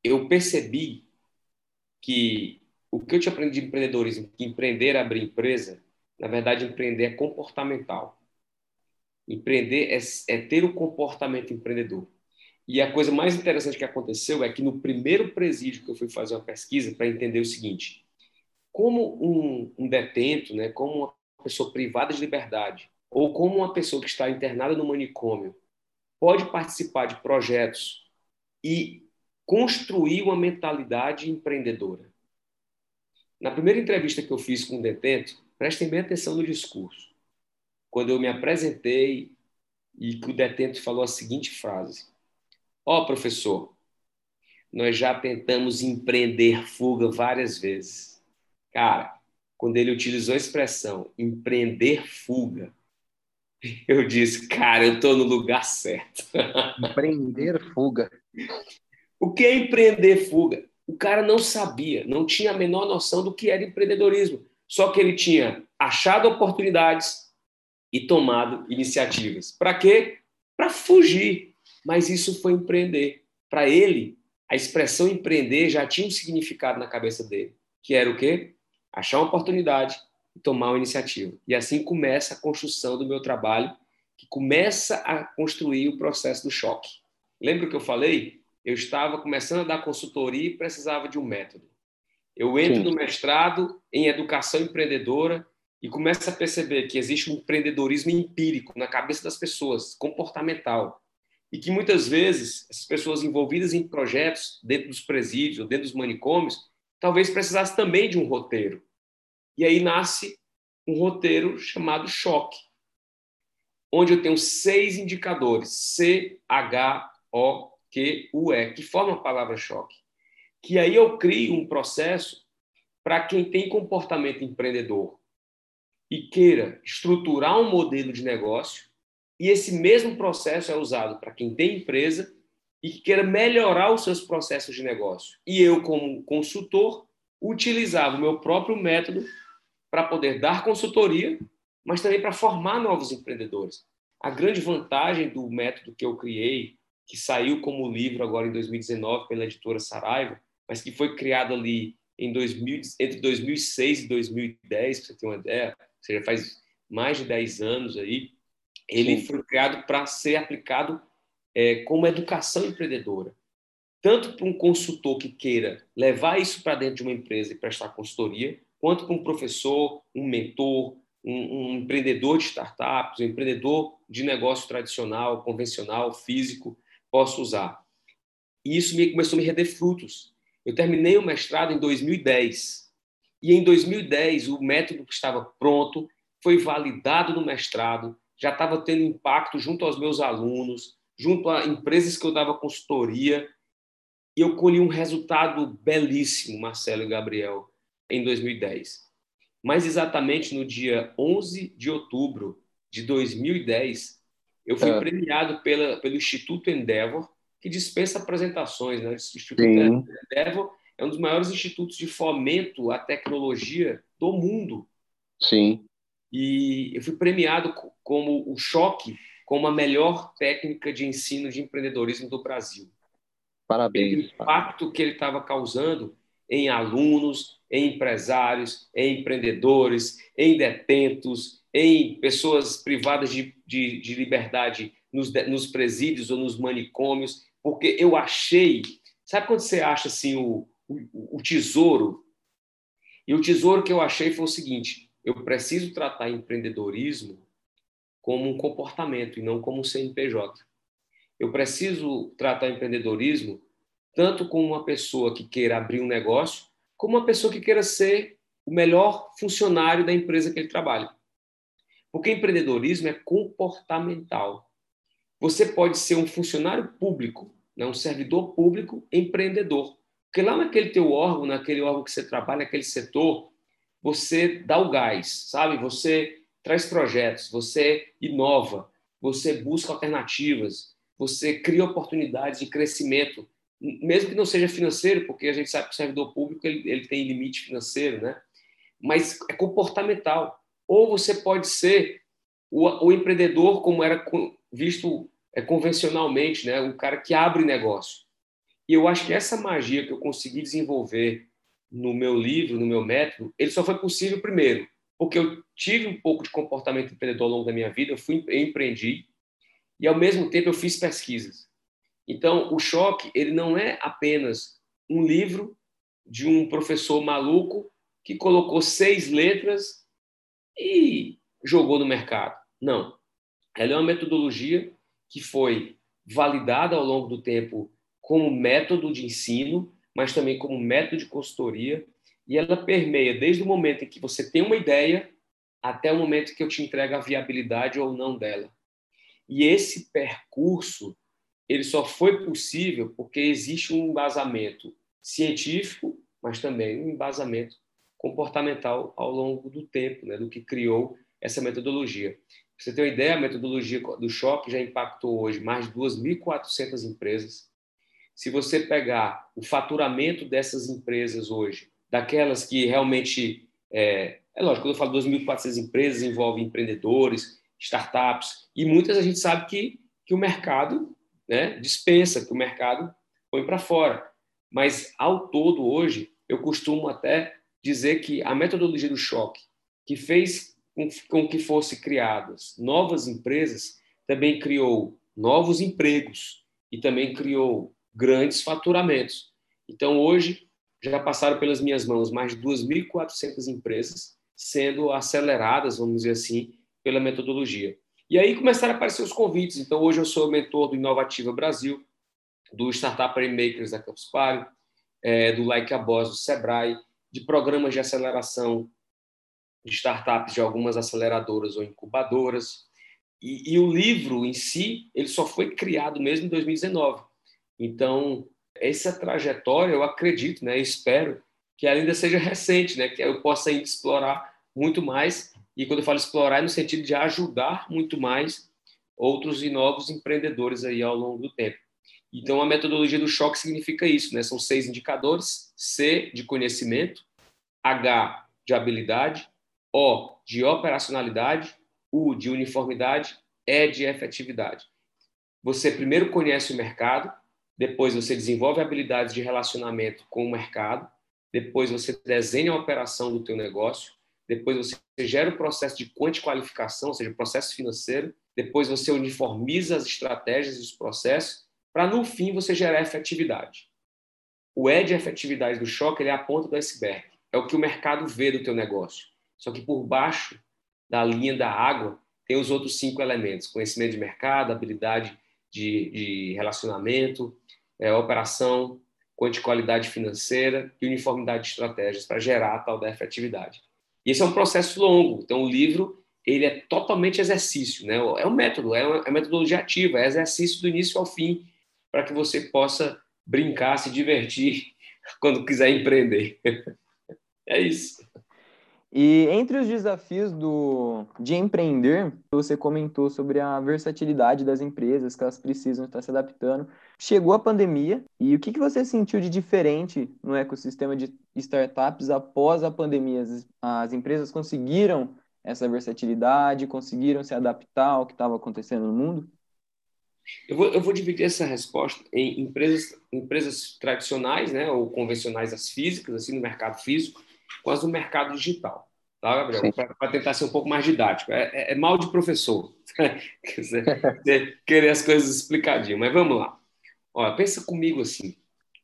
Eu percebi que o que eu tinha aprendido de empreendedorismo, que empreender é abrir empresa, na verdade, empreender é comportamental. Empreender é, é ter o comportamento empreendedor. E a coisa mais interessante que aconteceu é que no primeiro presídio que eu fui fazer uma pesquisa para entender o seguinte: como um, um detento, né, como uma pessoa privada de liberdade, ou como uma pessoa que está internada no manicômio, pode participar de projetos e construir uma mentalidade empreendedora. Na primeira entrevista que eu fiz com o detento, prestem bem atenção no discurso. Quando eu me apresentei e que o detento falou a seguinte frase: Ó, oh, professor, nós já tentamos empreender fuga várias vezes. Cara, quando ele utilizou a expressão empreender fuga, eu disse, cara, eu estou no lugar certo. Empreender fuga. O que é empreender fuga? O cara não sabia, não tinha a menor noção do que era empreendedorismo. Só que ele tinha achado oportunidades e tomado iniciativas. Para quê? Para fugir. Mas isso foi empreender. Para ele, a expressão empreender já tinha um significado na cabeça dele, que era o quê? Achar uma oportunidade e tomar uma iniciativa. E assim começa a construção do meu trabalho, que começa a construir o processo do choque. Lembra que eu falei? Eu estava começando a dar consultoria e precisava de um método. Eu entro Sim. no mestrado em educação empreendedora e começo a perceber que existe um empreendedorismo empírico na cabeça das pessoas, comportamental. E que muitas vezes essas pessoas envolvidas em projetos dentro dos presídios ou dentro dos manicômios talvez precisassem também de um roteiro. E aí nasce um roteiro chamado Choque, onde eu tenho seis indicadores, C, H, O, Q, U, E, que formam a palavra choque. Que aí eu crio um processo para quem tem comportamento empreendedor e queira estruturar um modelo de negócio, e esse mesmo processo é usado para quem tem empresa e que queira melhorar os seus processos de negócio. E eu, como consultor, utilizava o meu próprio método para poder dar consultoria, mas também para formar novos empreendedores. A grande vantagem do método que eu criei, que saiu como livro agora em 2019 pela editora Saraiva, mas que foi criado ali em 2000, entre 2006 e 2010, para você ter uma ideia, seja, faz mais de 10 anos aí, ele Sim. foi criado para ser aplicado é, como educação empreendedora. Tanto para um consultor que queira levar isso para dentro de uma empresa e prestar consultoria, quanto para um professor, um mentor, um, um empreendedor de startups, um empreendedor de negócio tradicional, convencional, físico, possa usar. E isso me, começou a me render frutos. Eu terminei o mestrado em 2010. E em 2010, o método que estava pronto foi validado no mestrado, já estava tendo impacto junto aos meus alunos, junto a empresas que eu dava consultoria. E eu colhi um resultado belíssimo, Marcelo e Gabriel em 2010. mais exatamente no dia 11 de outubro de 2010, eu fui é. premiado pela, pelo Instituto Endeavor, que dispensa apresentações. Né? O Instituto Sim. Endeavor é um dos maiores institutos de fomento à tecnologia do mundo. Sim. E eu fui premiado como o choque como a melhor técnica de ensino de empreendedorismo do Brasil. Parabéns. O impacto que ele estava causando em alunos, em empresários, em empreendedores, em detentos, em pessoas privadas de, de, de liberdade nos, nos presídios ou nos manicômios, porque eu achei. Sabe quando você acha assim o, o, o tesouro? E o tesouro que eu achei foi o seguinte: eu preciso tratar empreendedorismo como um comportamento e não como um CNPJ. Eu preciso tratar empreendedorismo tanto como uma pessoa que queira abrir um negócio, como uma pessoa que queira ser o melhor funcionário da empresa que ele trabalha. Porque empreendedorismo é comportamental. Você pode ser um funcionário público, né, um servidor público empreendedor. Porque lá naquele teu órgão, naquele órgão que você trabalha, naquele setor, você dá o gás, sabe? Você traz projetos, você inova, você busca alternativas, você cria oportunidades de crescimento, mesmo que não seja financeiro, porque a gente sabe que o servidor público ele, ele tem limite financeiro, né? Mas é comportamental. Ou você pode ser o, o empreendedor como era visto é, convencionalmente, né? O cara que abre negócio. E eu acho que essa magia que eu consegui desenvolver no meu livro, no meu método, ele só foi possível primeiro, porque eu tive um pouco de comportamento empreendedor ao longo da minha vida, eu fui eu empreendi e ao mesmo tempo eu fiz pesquisas. Então, o choque, ele não é apenas um livro de um professor maluco que colocou seis letras e jogou no mercado. Não. Ela é uma metodologia que foi validada ao longo do tempo como método de ensino, mas também como método de consultoria, e ela permeia desde o momento em que você tem uma ideia até o momento que eu te entrego a viabilidade ou não dela. E esse percurso ele só foi possível porque existe um embasamento científico, mas também um embasamento comportamental ao longo do tempo, né, do que criou essa metodologia. Pra você ter uma ideia, a metodologia do choque já impactou hoje mais de 2.400 empresas. Se você pegar o faturamento dessas empresas hoje, daquelas que realmente. É, é lógico, quando eu falo 2.400 empresas, envolve empreendedores, startups, e muitas a gente sabe que, que o mercado né, dispensa, que o mercado põe para fora. Mas, ao todo, hoje, eu costumo até dizer que a metodologia do choque, que fez com que fossem criadas novas empresas, também criou novos empregos e também criou grandes faturamentos. Então, hoje, já passaram pelas minhas mãos mais de 2.400 empresas sendo aceleradas, vamos dizer assim, pela metodologia. E aí começaram a aparecer os convites. Então, hoje eu sou mentor do Inovativa Brasil, do Startup Makers da Campus Party, é, do Like a Boss do Sebrae, de programas de aceleração de startups de algumas aceleradoras ou incubadoras. E, e, o livro em si, ele só foi criado mesmo em 2019. Então, essa trajetória, eu acredito, né, espero que ainda seja recente, né, que eu possa ainda explorar muito mais. E quando eu falo explorar, é no sentido de ajudar muito mais outros e novos empreendedores aí ao longo do tempo. Então, a metodologia do choque significa isso, né? São seis indicadores: C de conhecimento, H de habilidade, O de operacionalidade, U de uniformidade, E de efetividade. Você primeiro conhece o mercado, depois você desenvolve habilidades de relacionamento com o mercado, depois você desenha a operação do teu negócio, depois você gera o processo de quantiqualificação, ou seja, o processo financeiro, depois você uniformiza as estratégias e os processos, para no fim você gerar efetividade. O E de efetividade do choque ele é a ponta do iceberg, é o que o mercado vê do teu negócio. Só que por baixo da linha da água tem os outros cinco elementos: conhecimento de mercado, habilidade de, de relacionamento, é, operação, quantiqualidade financeira e uniformidade de estratégias para gerar a tal da efetividade. E esse é um processo longo. Então, o livro ele é totalmente exercício, né? É um método, é uma, é metodologia ativa, é exercício do início ao fim, para que você possa brincar, se divertir quando quiser empreender. é isso. E entre os desafios do, de empreender, você comentou sobre a versatilidade das empresas, que elas precisam estar se adaptando. Chegou a pandemia, e o que, que você sentiu de diferente no ecossistema de startups após a pandemia? As, as empresas conseguiram essa versatilidade, conseguiram se adaptar ao que estava acontecendo no mundo? Eu vou, eu vou dividir essa resposta em empresas, empresas tradicionais, né, ou convencionais, as físicas, assim, no mercado físico, com as do mercado digital. Tá, Gabriel? Para tentar ser um pouco mais didático. É, é, é mal de professor. querer as coisas explicadinho. Mas vamos lá. Olha, pensa comigo assim.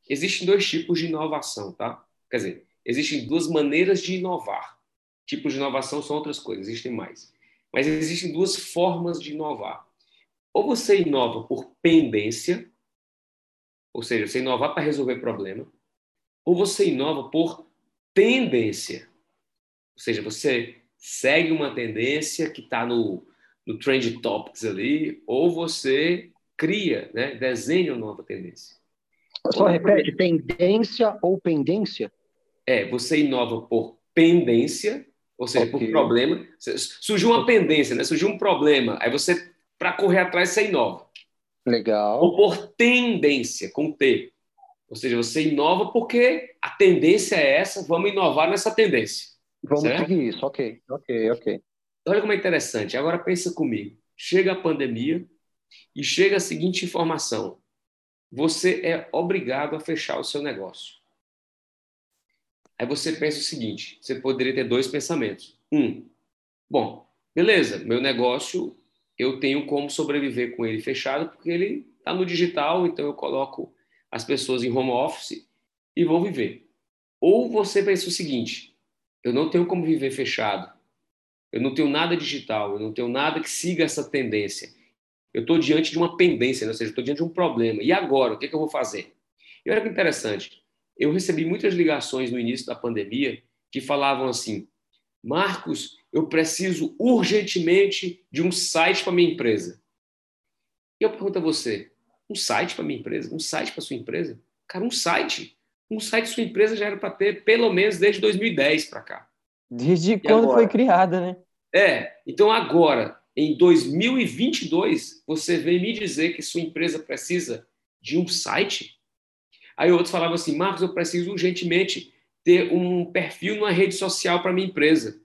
Existem dois tipos de inovação, tá? Quer dizer, existem duas maneiras de inovar. Tipos de inovação são outras coisas, existem mais. Mas existem duas formas de inovar. Ou você inova por pendência, ou seja, você inova para resolver problema, ou você inova por tendência. Ou seja, você segue uma tendência que está no, no Trend Topics ali, ou você cria, né, desenha uma nova tendência. Só repete, tendência ou pendência? É, você inova por pendência, ou seja, okay. por problema. Surgiu uma pendência, né? surgiu um problema, aí você, para correr atrás, você inova. Legal. Ou por tendência, com T. Ou seja, você inova porque a tendência é essa, vamos inovar nessa tendência. Vamos certo? seguir isso, ok, ok, ok. Olha como é interessante. Agora pensa comigo. Chega a pandemia e chega a seguinte informação: você é obrigado a fechar o seu negócio. Aí você pensa o seguinte: você poderia ter dois pensamentos. Um, bom, beleza, meu negócio eu tenho como sobreviver com ele fechado porque ele está no digital, então eu coloco as pessoas em home office e vão viver. Ou você pensa o seguinte: eu não tenho como viver fechado. Eu não tenho nada digital, eu não tenho nada que siga essa tendência. Eu estou diante de uma pendência, né? ou seja, estou diante de um problema. E agora, o que, é que eu vou fazer? E olha que interessante. Eu recebi muitas ligações no início da pandemia que falavam assim: Marcos, eu preciso urgentemente de um site para minha empresa. E eu pergunto a você: um site para minha empresa? Um site para sua empresa? Cara, um site. Um site sua empresa já era para ter pelo menos desde 2010 para cá. Desde e quando agora? foi criada, né? É, então agora, em 2022, você vem me dizer que sua empresa precisa de um site? Aí outros falavam assim, Marcos, eu preciso urgentemente ter um perfil numa rede social para minha empresa.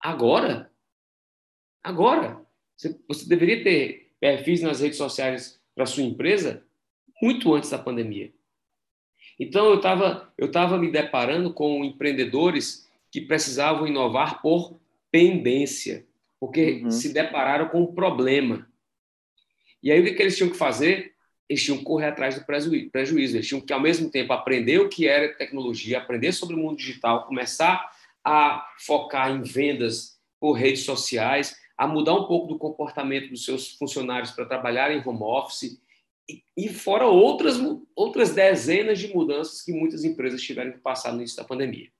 Agora? Agora? Você, você deveria ter perfis nas redes sociais para sua empresa muito antes da pandemia. Então eu estava eu tava me deparando com empreendedores que precisavam inovar por pendência, porque uhum. se depararam com um problema. E aí o que, que eles tinham que fazer? Eles tinham que correr atrás do prejuízo. Eles tinham que, ao mesmo tempo, aprender o que era tecnologia, aprender sobre o mundo digital, começar a focar em vendas por redes sociais, a mudar um pouco do comportamento dos seus funcionários para trabalhar em home office e, fora outras, outras dezenas de mudanças que muitas empresas tiveram que passar no início da pandemia.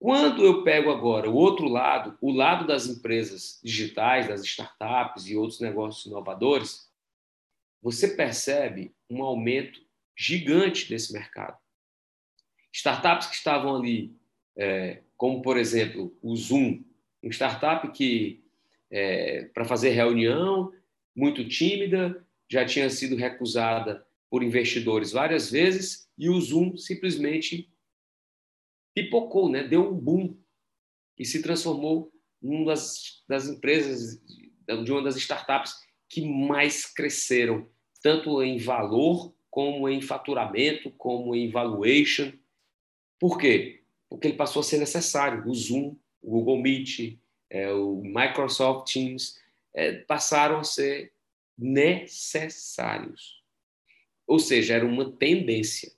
Quando eu pego agora o outro lado, o lado das empresas digitais, das startups e outros negócios inovadores, você percebe um aumento gigante desse mercado. Startups que estavam ali, é, como por exemplo o Zoom, uma startup que é, para fazer reunião muito tímida, já tinha sido recusada por investidores várias vezes e o Zoom simplesmente pipocou, né? deu um boom e se transformou uma das, das empresas, de uma das startups que mais cresceram, tanto em valor, como em faturamento, como em valuation. Por quê? Porque ele passou a ser necessário. O Zoom, o Google Meet, é, o Microsoft Teams é, passaram a ser necessários. Ou seja, era uma tendência.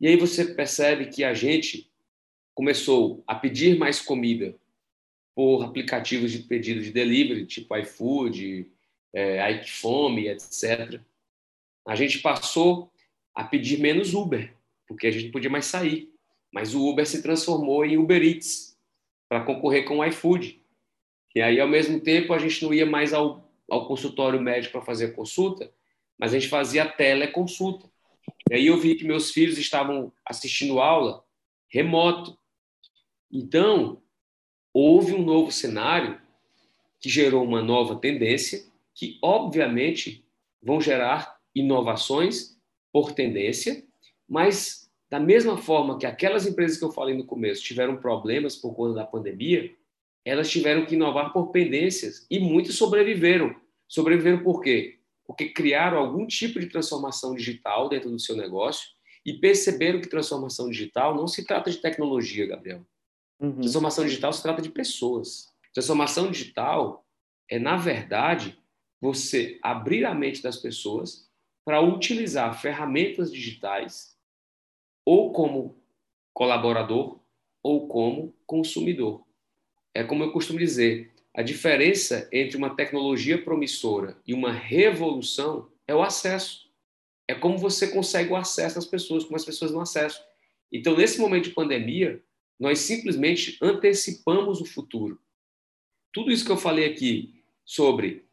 E aí você percebe que a gente começou a pedir mais comida por aplicativos de pedido de delivery, tipo iFood, é, iFome, etc. A gente passou a pedir menos Uber, porque a gente não podia mais sair. Mas o Uber se transformou em Uber Eats para concorrer com o iFood. E aí, ao mesmo tempo, a gente não ia mais ao ao consultório médico para fazer consulta, mas a gente fazia teleconsulta. E aí eu vi que meus filhos estavam assistindo aula remoto. Então, houve um novo cenário que gerou uma nova tendência, que obviamente vão gerar inovações por tendência, mas da mesma forma que aquelas empresas que eu falei no começo tiveram problemas por conta da pandemia, elas tiveram que inovar por pendências e muitas sobreviveram. Sobreviveram por quê? Porque criaram algum tipo de transformação digital dentro do seu negócio e perceberam que transformação digital não se trata de tecnologia, Gabriel. Uhum. Transformação digital se trata de pessoas. Transformação digital é, na verdade, você abrir a mente das pessoas para utilizar ferramentas digitais ou como colaborador ou como consumidor. É como eu costumo dizer, a diferença entre uma tecnologia promissora e uma revolução é o acesso. É como você consegue o acesso às pessoas, como as pessoas não acessam. Então, nesse momento de pandemia, nós simplesmente antecipamos o futuro. Tudo isso que eu falei aqui sobre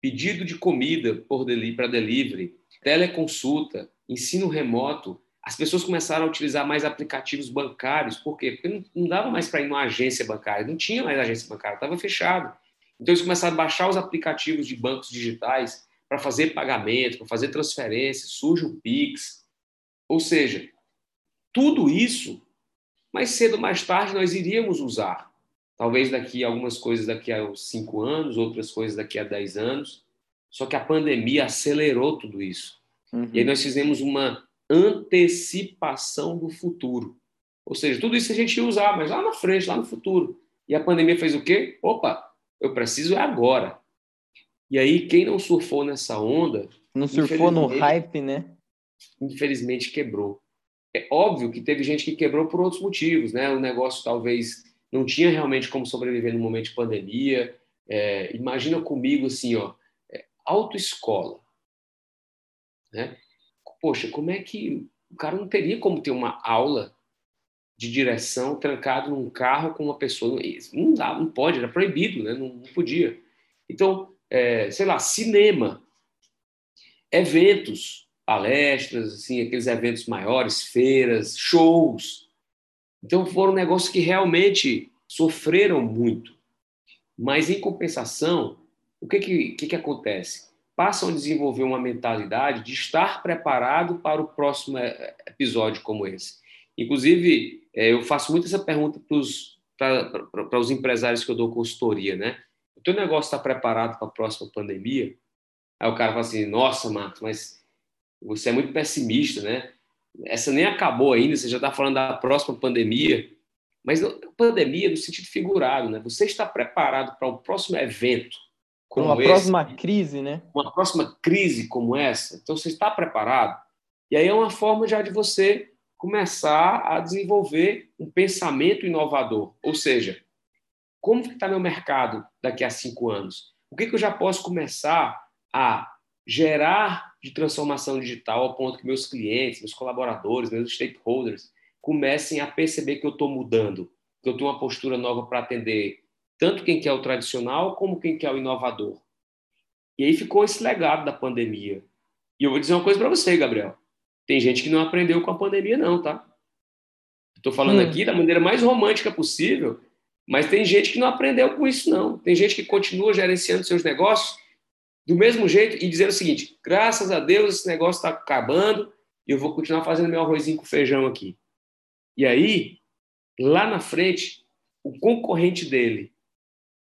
pedido de comida por para delivery, teleconsulta, ensino remoto, as pessoas começaram a utilizar mais aplicativos bancários. Por quê? Porque não, não dava mais para ir numa agência bancária, não tinha mais agência bancária, estava fechado. Então eles começaram a baixar os aplicativos de bancos digitais para fazer pagamento, para fazer transferência, surge o Pix. Ou seja, tudo isso, mais cedo ou mais tarde, nós iríamos usar. Talvez daqui algumas coisas daqui a cinco anos, outras coisas daqui a dez anos. Só que a pandemia acelerou tudo isso. Uhum. E aí nós fizemos uma antecipação do futuro. Ou seja, tudo isso a gente ia usar, mas lá na frente, lá no futuro. E a pandemia fez o quê? Opa, eu preciso é agora. E aí, quem não surfou nessa onda. Não surfou no hype, né? Infelizmente quebrou. É óbvio que teve gente que quebrou por outros motivos, né? O negócio talvez não tinha realmente como sobreviver no momento de pandemia. É, imagina comigo assim, ó, é, autoescola. Né? Poxa, como é que o cara não teria como ter uma aula de direção trancado num carro com uma pessoa? Não dá, não pode, era proibido, né? não, não podia. Então, é, sei lá, cinema, eventos, palestras, assim, aqueles eventos maiores, feiras, shows, então foram negócios que realmente sofreram muito. Mas, em compensação, o que, que, que, que acontece? Passam a desenvolver uma mentalidade de estar preparado para o próximo eh, episódio como esse. Inclusive, eh, eu faço muito essa pergunta para os empresários que eu dou consultoria, né? O teu negócio está preparado para a próxima pandemia? Aí o cara fala assim, nossa, Marcos, mas você é muito pessimista, né? essa nem acabou ainda, você já está falando da próxima pandemia, mas pandemia no sentido figurado, né? Você está preparado para o próximo evento como uma esse, próxima crise, né? Uma próxima crise como essa. Então você está preparado? E aí é uma forma já de você começar a desenvolver um pensamento inovador, ou seja, como está meu mercado daqui a cinco anos? O que, que eu já posso começar a gerar de transformação digital ao ponto que meus clientes, meus colaboradores, meus stakeholders comecem a perceber que eu estou mudando, que eu tenho uma postura nova para atender tanto quem quer o tradicional como quem quer o inovador. E aí ficou esse legado da pandemia. E eu vou dizer uma coisa para você, Gabriel. Tem gente que não aprendeu com a pandemia, não, tá? Estou falando hum. aqui da maneira mais romântica possível, mas tem gente que não aprendeu com isso, não. Tem gente que continua gerenciando seus negócios do mesmo jeito e dizer o seguinte: graças a Deus esse negócio está acabando e eu vou continuar fazendo meu arrozinho com feijão aqui. E aí, lá na frente, o concorrente dele,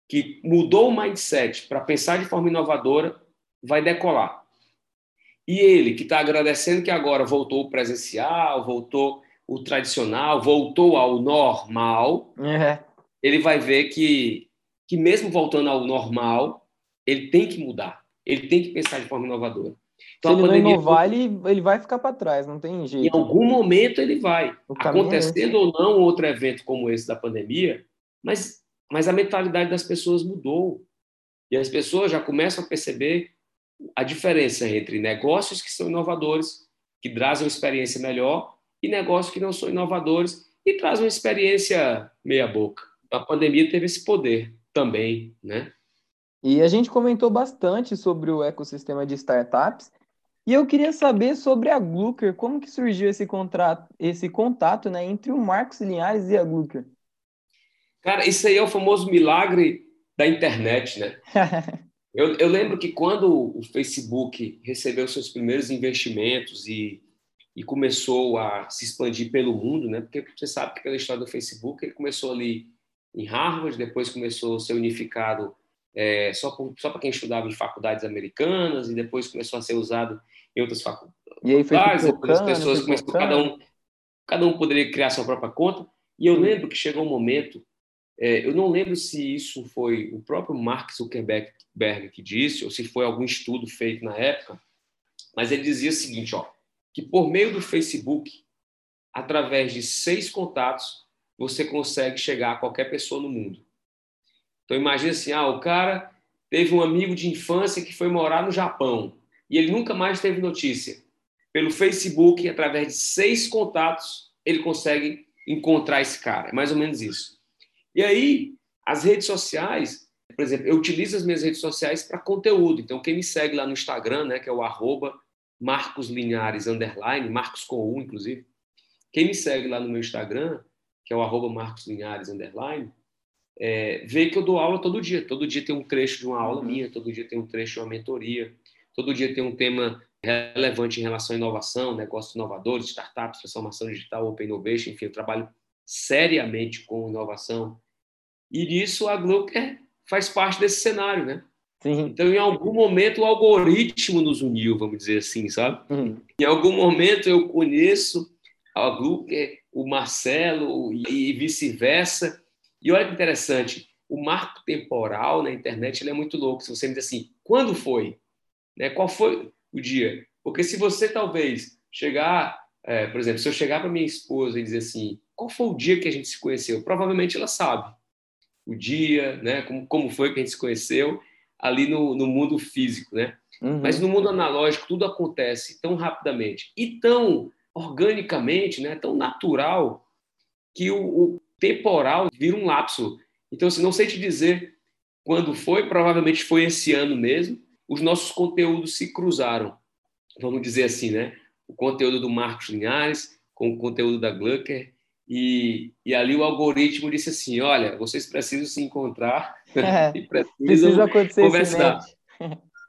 que mudou o mindset para pensar de forma inovadora, vai decolar. E ele, que está agradecendo que agora voltou o presencial, voltou o tradicional, voltou ao normal, é. ele vai ver que, que mesmo voltando ao normal, ele tem que mudar ele tem que pensar de forma inovadora. Então, Se ele pandemia, não inovar, ele, ele vai ficar para trás, não tem jeito. Em algum momento ele vai. É Acontecendo é ou não outro evento como esse da pandemia, mas, mas a mentalidade das pessoas mudou. E as pessoas já começam a perceber a diferença entre negócios que são inovadores, que trazem uma experiência melhor, e negócios que não são inovadores e trazem uma experiência meia-boca. A pandemia teve esse poder também, né? E a gente comentou bastante sobre o ecossistema de startups. E eu queria saber sobre a Glucker, como que surgiu esse contrato, esse contato, né, entre o Marcos Linhares e a Glucker? Cara, isso aí é o famoso milagre da internet, né? eu, eu lembro que quando o Facebook recebeu seus primeiros investimentos e, e começou a se expandir pelo mundo, né? Porque você sabe que pela história do Facebook ele começou ali em Harvard, depois começou a ser unificado é, só, só para quem estudava em faculdades americanas e depois começou a ser usado em outras faculdades. E outras pessoas começaram, cada um, cada um poderia criar sua própria conta. E eu lembro que chegou um momento, é, eu não lembro se isso foi o próprio Mark Zuckerberg que disse ou se foi algum estudo feito na época, mas ele dizia o seguinte, ó, que por meio do Facebook, através de seis contatos, você consegue chegar a qualquer pessoa no mundo. Então imagine assim, ah, o cara teve um amigo de infância que foi morar no Japão e ele nunca mais teve notícia. Pelo Facebook, através de seis contatos, ele consegue encontrar esse cara. É mais ou menos isso. E aí, as redes sociais, por exemplo, eu utilizo as minhas redes sociais para conteúdo. Então, quem me segue lá no Instagram, né, que é o arroba Marcos Linhares, underline, Marcos com U, inclusive. Quem me segue lá no meu Instagram, que é o arroba Marcos Linhares, underline, é, vê que eu dou aula todo dia. Todo dia tem um trecho de uma aula uhum. minha, todo dia tem um trecho de uma mentoria, todo dia tem um tema relevante em relação à inovação, negócios inovadores, startups, transformação digital, open innovation, enfim, eu trabalho seriamente com inovação. E nisso a Glucker faz parte desse cenário, né? Sim. Então, em algum momento, o algoritmo nos uniu, vamos dizer assim, sabe? Uhum. Em algum momento, eu conheço a Glucker, o Marcelo e vice-versa, e olha que interessante, o marco temporal na internet ele é muito louco. Se você me diz assim, quando foi? Né? Qual foi o dia? Porque se você talvez chegar, é, por exemplo, se eu chegar para minha esposa e dizer assim, qual foi o dia que a gente se conheceu? Provavelmente ela sabe o dia, né? Como, como foi que a gente se conheceu ali no, no mundo físico, né? Uhum. Mas no mundo analógico tudo acontece tão rapidamente e tão organicamente, né? Tão natural que o, o temporal vira um lapso. Então, assim, não sei te dizer quando foi, provavelmente foi esse ano mesmo, os nossos conteúdos se cruzaram, vamos dizer assim, né? O conteúdo do Marcos Linhares com o conteúdo da Glucker, e, e ali o algoritmo disse assim, olha, vocês precisam se encontrar é, e precisam conversar.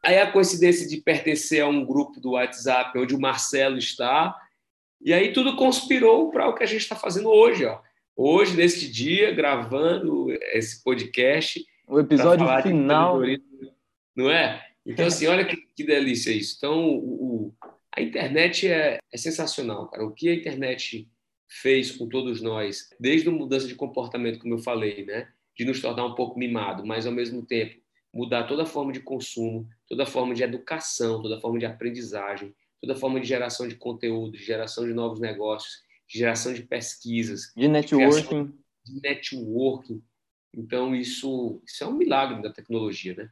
Aí a coincidência de pertencer a um grupo do WhatsApp onde o Marcelo está, e aí tudo conspirou para o que a gente está fazendo hoje, ó hoje, neste dia, gravando esse podcast. O episódio final. Não é? Então, assim, olha que, que delícia isso. Então, o, o, a internet é, é sensacional, cara. O que a internet fez com todos nós, desde a mudança de comportamento, como eu falei, né? De nos tornar um pouco mimado, mas ao mesmo tempo mudar toda a forma de consumo, toda a forma de educação, toda a forma de aprendizagem, toda a forma de geração de conteúdo, de geração de novos negócios de geração de pesquisas, de networking, de networking. Então isso, isso é um milagre da tecnologia, né?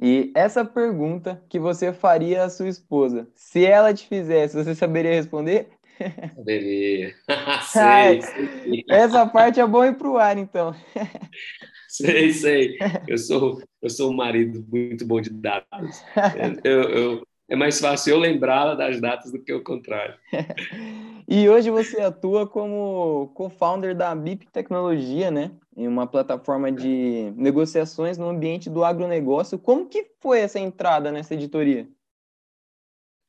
E essa pergunta que você faria à sua esposa, se ela te fizesse, você saberia responder? Saberia. sei, sei. Essa parte é bom ir para o ar, então. sei, sei. Eu sou, eu sou um marido muito bom de dados. Eu, eu, é mais fácil eu lembrá-la das datas do que o contrário. e hoje você atua como co-founder da BIP Tecnologia, né? Em uma plataforma de negociações no ambiente do agronegócio. Como que foi essa entrada nessa editoria?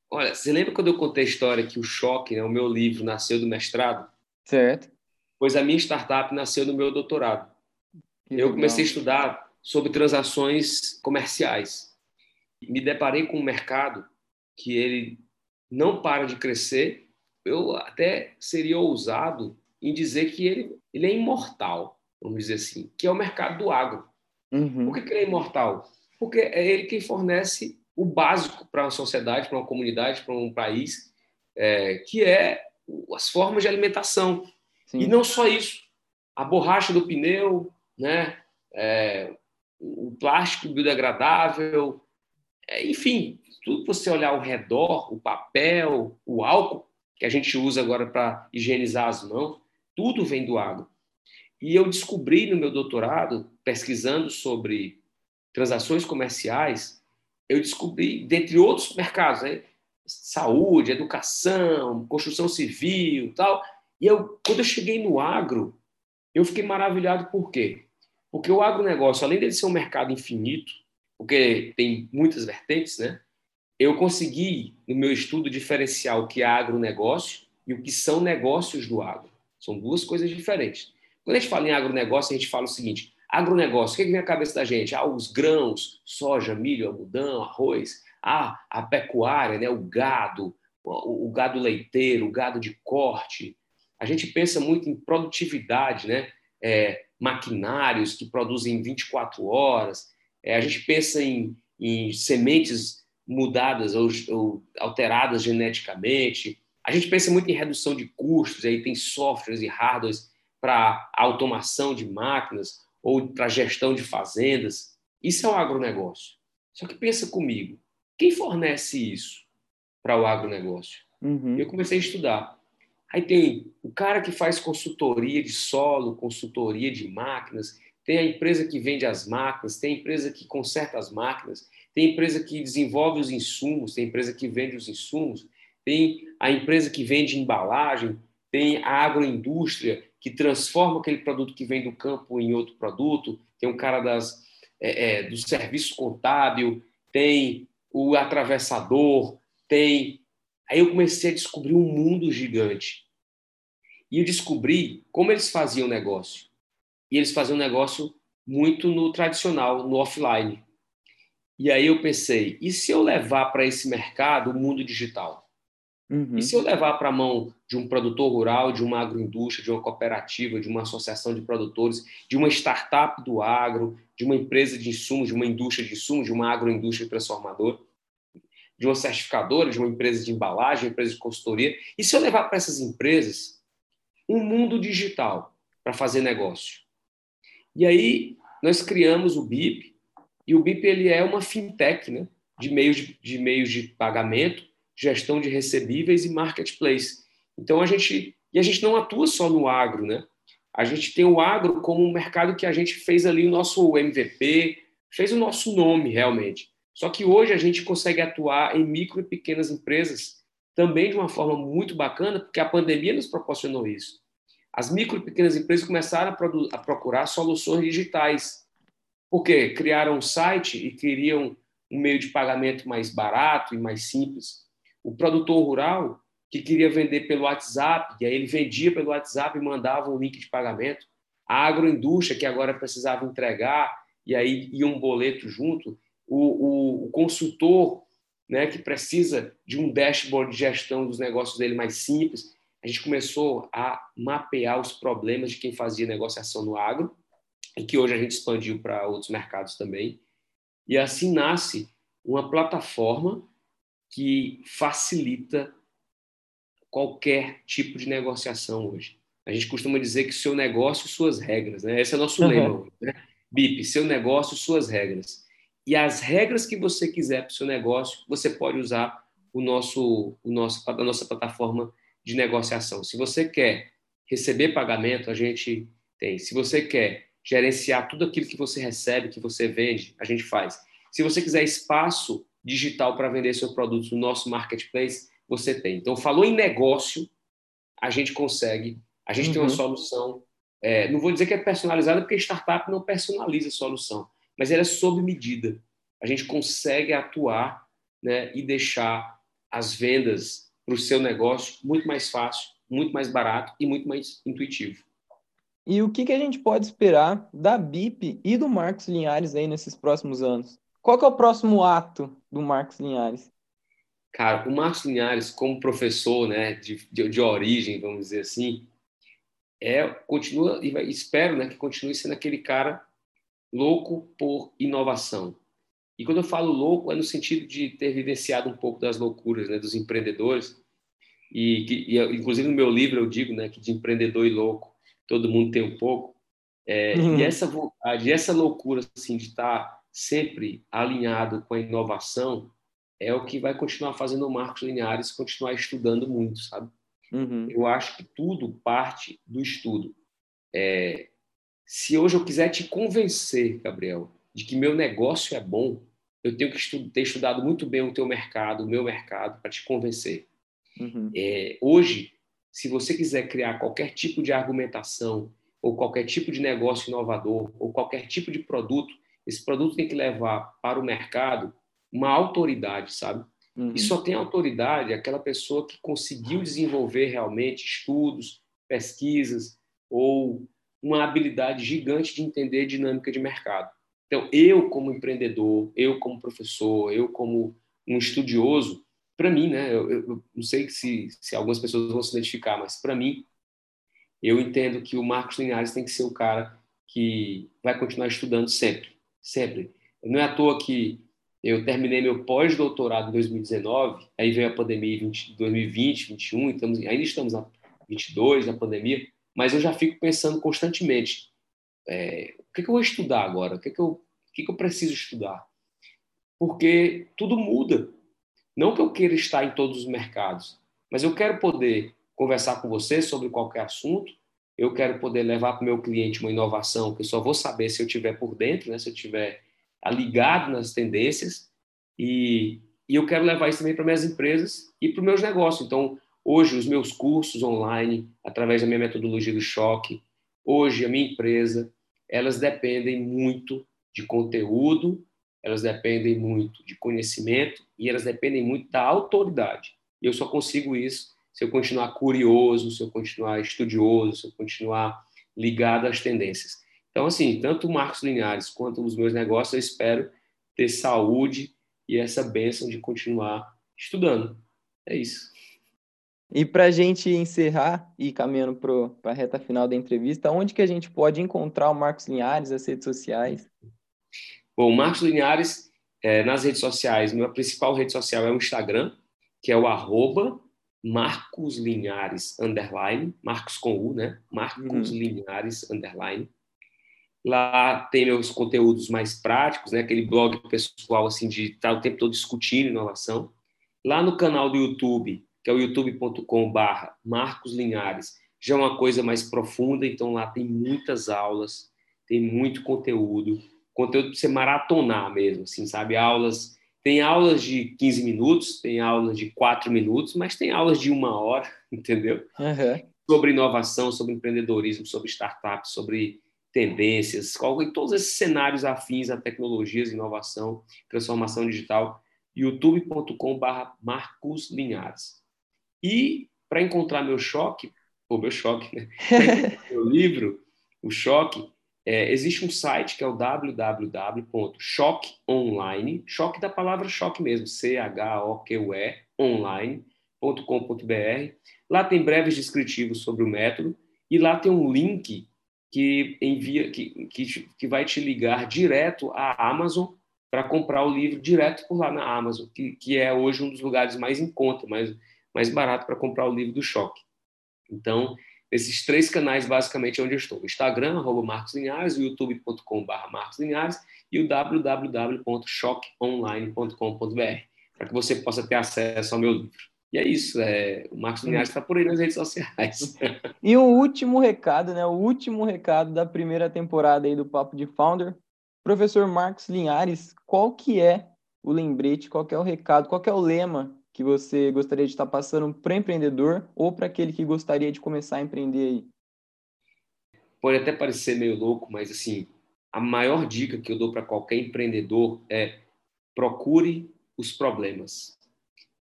Olha, você lembra quando eu contei a história que o Choque, né, o meu livro, nasceu do mestrado? Certo. Pois a minha startup nasceu no meu doutorado. Que eu legal. comecei a estudar sobre transações comerciais me deparei com um mercado que ele não para de crescer. Eu até seria ousado em dizer que ele, ele é imortal, vamos dizer assim, que é o mercado do agro. Uhum. Por que, que ele é imortal? Porque é ele que fornece o básico para uma sociedade, para uma comunidade, para um país, é, que é as formas de alimentação. Sim. E não só isso. A borracha do pneu, né? É, o plástico biodegradável, é, enfim, tudo que você olhar ao redor, o papel, o álcool, que a gente usa agora para higienizar as mãos, tudo vem do agro. E eu descobri no meu doutorado, pesquisando sobre transações comerciais, eu descobri, dentre outros mercados, né, saúde, educação, construção civil, tal. E eu, quando eu cheguei no agro, Eu fiquei maravilhado por quê? Porque o agronegócio, além de ser um mercado infinito, porque tem muitas vertentes, né? Eu consegui, no meu estudo, diferenciar o que é agronegócio e o que são negócios do agro. São duas coisas diferentes. Quando a gente fala em agronegócio, a gente fala o seguinte: agronegócio, o que, é que vem na cabeça da gente? Ah, os grãos, soja, milho, algodão, arroz. Ah, a pecuária, né? o gado, o, o gado leiteiro, o gado de corte. A gente pensa muito em produtividade, né? É, maquinários que produzem 24 horas. É, a gente pensa em, em sementes mudadas ou, ou, alteradas geneticamente. A gente pensa muito em redução de custos, aí tem softwares e hardwares para automação de máquinas ou para gestão de fazendas. Isso é o agronegócio. Só que pensa comigo, quem fornece isso para o agronegócio? Uhum. Eu comecei a estudar. Aí tem o cara que faz consultoria de solo, consultoria de máquinas, tem a empresa que vende as máquinas, tem a empresa que conserta as máquinas, tem a empresa que desenvolve os insumos, tem a empresa que vende os insumos, tem a empresa que vende embalagem, tem a agroindústria que transforma aquele produto que vem do campo em outro produto, tem um cara das, é, é, do serviço contábil, tem o atravessador, tem Aí eu comecei a descobrir um mundo gigante. E eu descobri como eles faziam negócio. E eles faziam negócio muito no tradicional, no offline. E aí eu pensei, e se eu levar para esse mercado o mundo digital? Uhum. E se eu levar para a mão de um produtor rural, de uma agroindústria, de uma cooperativa, de uma associação de produtores, de uma startup do agro, de uma empresa de insumos, de uma indústria de insumos, de uma agroindústria transformadora? de uma certificadora, de uma empresa de embalagem, uma empresa de consultoria. E se eu levar para essas empresas um mundo digital para fazer negócio? E aí nós criamos o BIP, e o BIP ele é uma fintech né, de, meios de, de meios de pagamento, gestão de recebíveis e marketplace. Então a gente e a gente não atua só no agro, né? A gente tem o agro como um mercado que a gente fez ali o nosso MVP, fez o nosso nome realmente. Só que hoje a gente consegue atuar em micro e pequenas empresas também de uma forma muito bacana, porque a pandemia nos proporcionou isso. As micro e pequenas empresas começaram a, a procurar soluções digitais. porque Criaram um site e queriam um meio de pagamento mais barato e mais simples. O produtor rural, que queria vender pelo WhatsApp, e aí ele vendia pelo WhatsApp e mandava um link de pagamento. A agroindústria, que agora precisava entregar, e aí ia um boleto junto o, o, o consultor né, que precisa de um dashboard de gestão dos negócios dele mais simples. A gente começou a mapear os problemas de quem fazia negociação no agro, e que hoje a gente expandiu para outros mercados também. E assim nasce uma plataforma que facilita qualquer tipo de negociação hoje. A gente costuma dizer que seu negócio, suas regras. Né? Esse é o nosso uhum. lema. Né? BIP, seu negócio, suas regras e as regras que você quiser para o seu negócio, você pode usar o nosso, o nosso, a nossa plataforma de negociação. Se você quer receber pagamento, a gente tem. Se você quer gerenciar tudo aquilo que você recebe, que você vende, a gente faz. Se você quiser espaço digital para vender seu produto no nosso marketplace, você tem. Então, falou em negócio, a gente consegue, a gente uhum. tem uma uhum. solução. É, não vou dizer que é personalizada, porque startup não personaliza a solução, mas ela é sob medida. A gente consegue atuar né, e deixar as vendas para o seu negócio muito mais fácil, muito mais barato e muito mais intuitivo. E o que, que a gente pode esperar da BIP e do Marcos Linhares aí nesses próximos anos? Qual é o próximo ato do Marcos Linhares? Cara, o Marcos Linhares, como professor né, de, de, de origem, vamos dizer assim, é, continua, e espero né, que continue sendo aquele cara louco por inovação. E quando eu falo louco, é no sentido de ter vivenciado um pouco das loucuras né, dos empreendedores. E, que, e, inclusive, no meu livro eu digo né, que de empreendedor e louco, todo mundo tem um pouco. É, uhum. E essa vontade, essa loucura assim, de estar sempre alinhado com a inovação é o que vai continuar fazendo o Marcos Linhares continuar estudando muito, sabe? Uhum. Eu acho que tudo parte do estudo. É, se hoje eu quiser te convencer, Gabriel, de que meu negócio é bom, eu tenho que ter estudado muito bem o teu mercado, o meu mercado, para te convencer. Uhum. É, hoje, se você quiser criar qualquer tipo de argumentação ou qualquer tipo de negócio inovador, ou qualquer tipo de produto, esse produto tem que levar para o mercado uma autoridade, sabe? Uhum. E só tem autoridade aquela pessoa que conseguiu desenvolver realmente estudos, pesquisas ou uma habilidade gigante de entender dinâmica de mercado. Então, eu como empreendedor, eu como professor, eu como um estudioso, para mim, né, eu, eu, não sei se, se algumas pessoas vão se identificar, mas para mim, eu entendo que o Marcos Linhares tem que ser o cara que vai continuar estudando sempre, sempre. Não é à toa que eu terminei meu pós-doutorado em 2019, aí veio a pandemia em 2020, 2021, estamos, ainda estamos na 22, na pandemia, mas eu já fico pensando constantemente, é, o que, que, eu vou estudar agora? O que, que, eu, o que, que eu preciso estudar? Porque tudo muda. Não que eu queira estar em todos os mercados, mas eu quero poder conversar com você sobre qualquer assunto, eu quero poder levar para o meu cliente uma inovação que eu só vou saber se eu estiver por dentro, né? se eu estiver ligado nas tendências, e, e eu quero levar isso também para minhas empresas e para os meus negócios. Então, hoje, os meus cursos online, através da minha metodologia do choque, hoje, a minha empresa, elas dependem muito de conteúdo, elas dependem muito de conhecimento e elas dependem muito da autoridade. E eu só consigo isso se eu continuar curioso, se eu continuar estudioso, se eu continuar ligado às tendências. Então, assim, tanto o Marcos Linhares quanto os meus negócios, eu espero ter saúde e essa bênção de continuar estudando. É isso. E para a gente encerrar e caminhando para a reta final da entrevista, onde que a gente pode encontrar o Marcos Linhares, as redes sociais? Bom, o Marcos Linhares, é, nas redes sociais, minha principal rede social é o Instagram, que é o arroba Marcos Linhares, underline, Marcos com U, né? Marcos uhum. Linhares, underline. Lá tem meus conteúdos mais práticos, né? Aquele blog pessoal, assim, de estar o tempo todo discutindo inovação. Lá no canal do YouTube, que é o youtube.com barra Marcos Linhares, já é uma coisa mais profunda, então lá tem muitas aulas, tem muito conteúdo, conteúdo para você maratonar mesmo, assim, sabe? Aulas tem aulas de 15 minutos, tem aulas de 4 minutos, mas tem aulas de uma hora, entendeu? Uhum. Sobre inovação, sobre empreendedorismo, sobre startups, sobre tendências, em todos esses cenários afins a tecnologias, inovação, transformação digital, youtube.com.br Marcos Linhares. E para encontrar meu choque, ou meu choque, né? meu livro, o choque, é, existe um site que é o www.choqueonline, choque da palavra choque mesmo, C-H-O-Q-E, online.com.br. Lá tem breves descritivos sobre o método e lá tem um link que envia, que, que, que vai te ligar direto à Amazon para comprar o livro direto por lá na Amazon, que, que é hoje um dos lugares mais em conta, mais, mais barato para comprar o livro do choque. Então, esses três canais, basicamente, é onde eu estou. Instagram, arroba Marcos Linhares, youtube.com.br Marcos Linhares e o www.choqueonline.com.br, para que você possa ter acesso ao meu livro. E é isso, é, o Marcos Linhares está por aí nas redes sociais. E o último recado, né? O último recado da primeira temporada aí do Papo de Founder. Professor Marcos Linhares, qual que é o lembrete, qual que é o recado, qual que é o lema que você gostaria de estar passando para empreendedor ou para aquele que gostaria de começar a empreender aí? Pode até parecer meio louco, mas assim, a maior dica que eu dou para qualquer empreendedor é procure os problemas.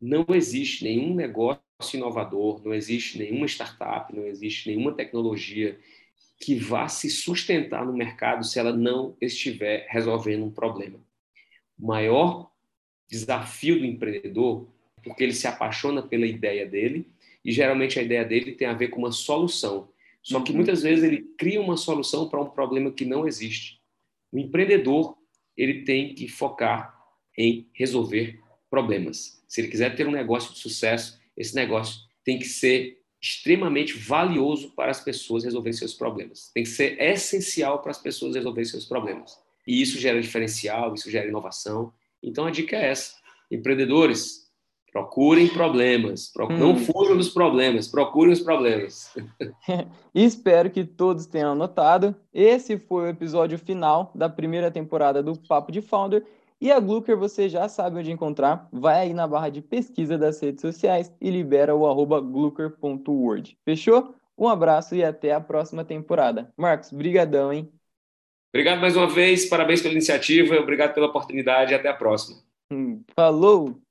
Não existe nenhum negócio inovador, não existe nenhuma startup, não existe nenhuma tecnologia que vá se sustentar no mercado se ela não estiver resolvendo um problema. O maior desafio do empreendedor porque ele se apaixona pela ideia dele e geralmente a ideia dele tem a ver com uma solução. Só que uhum. muitas vezes ele cria uma solução para um problema que não existe. O empreendedor ele tem que focar em resolver problemas. Se ele quiser ter um negócio de sucesso, esse negócio tem que ser extremamente valioso para as pessoas resolverem seus problemas. Tem que ser essencial para as pessoas resolverem seus problemas. E isso gera diferencial, isso gera inovação. Então a dica é essa. Empreendedores, Procurem problemas. Hum. Não fujam dos problemas, procurem os problemas. Espero que todos tenham anotado. Esse foi o episódio final da primeira temporada do Papo de Founder. E a Glucker você já sabe onde encontrar. Vai aí na barra de pesquisa das redes sociais e libera o arroba glucker.word. Fechou? Um abraço e até a próxima temporada. Marcos, brigadão, hein? Obrigado mais uma vez, parabéns pela iniciativa, obrigado pela oportunidade e até a próxima. Hum, falou!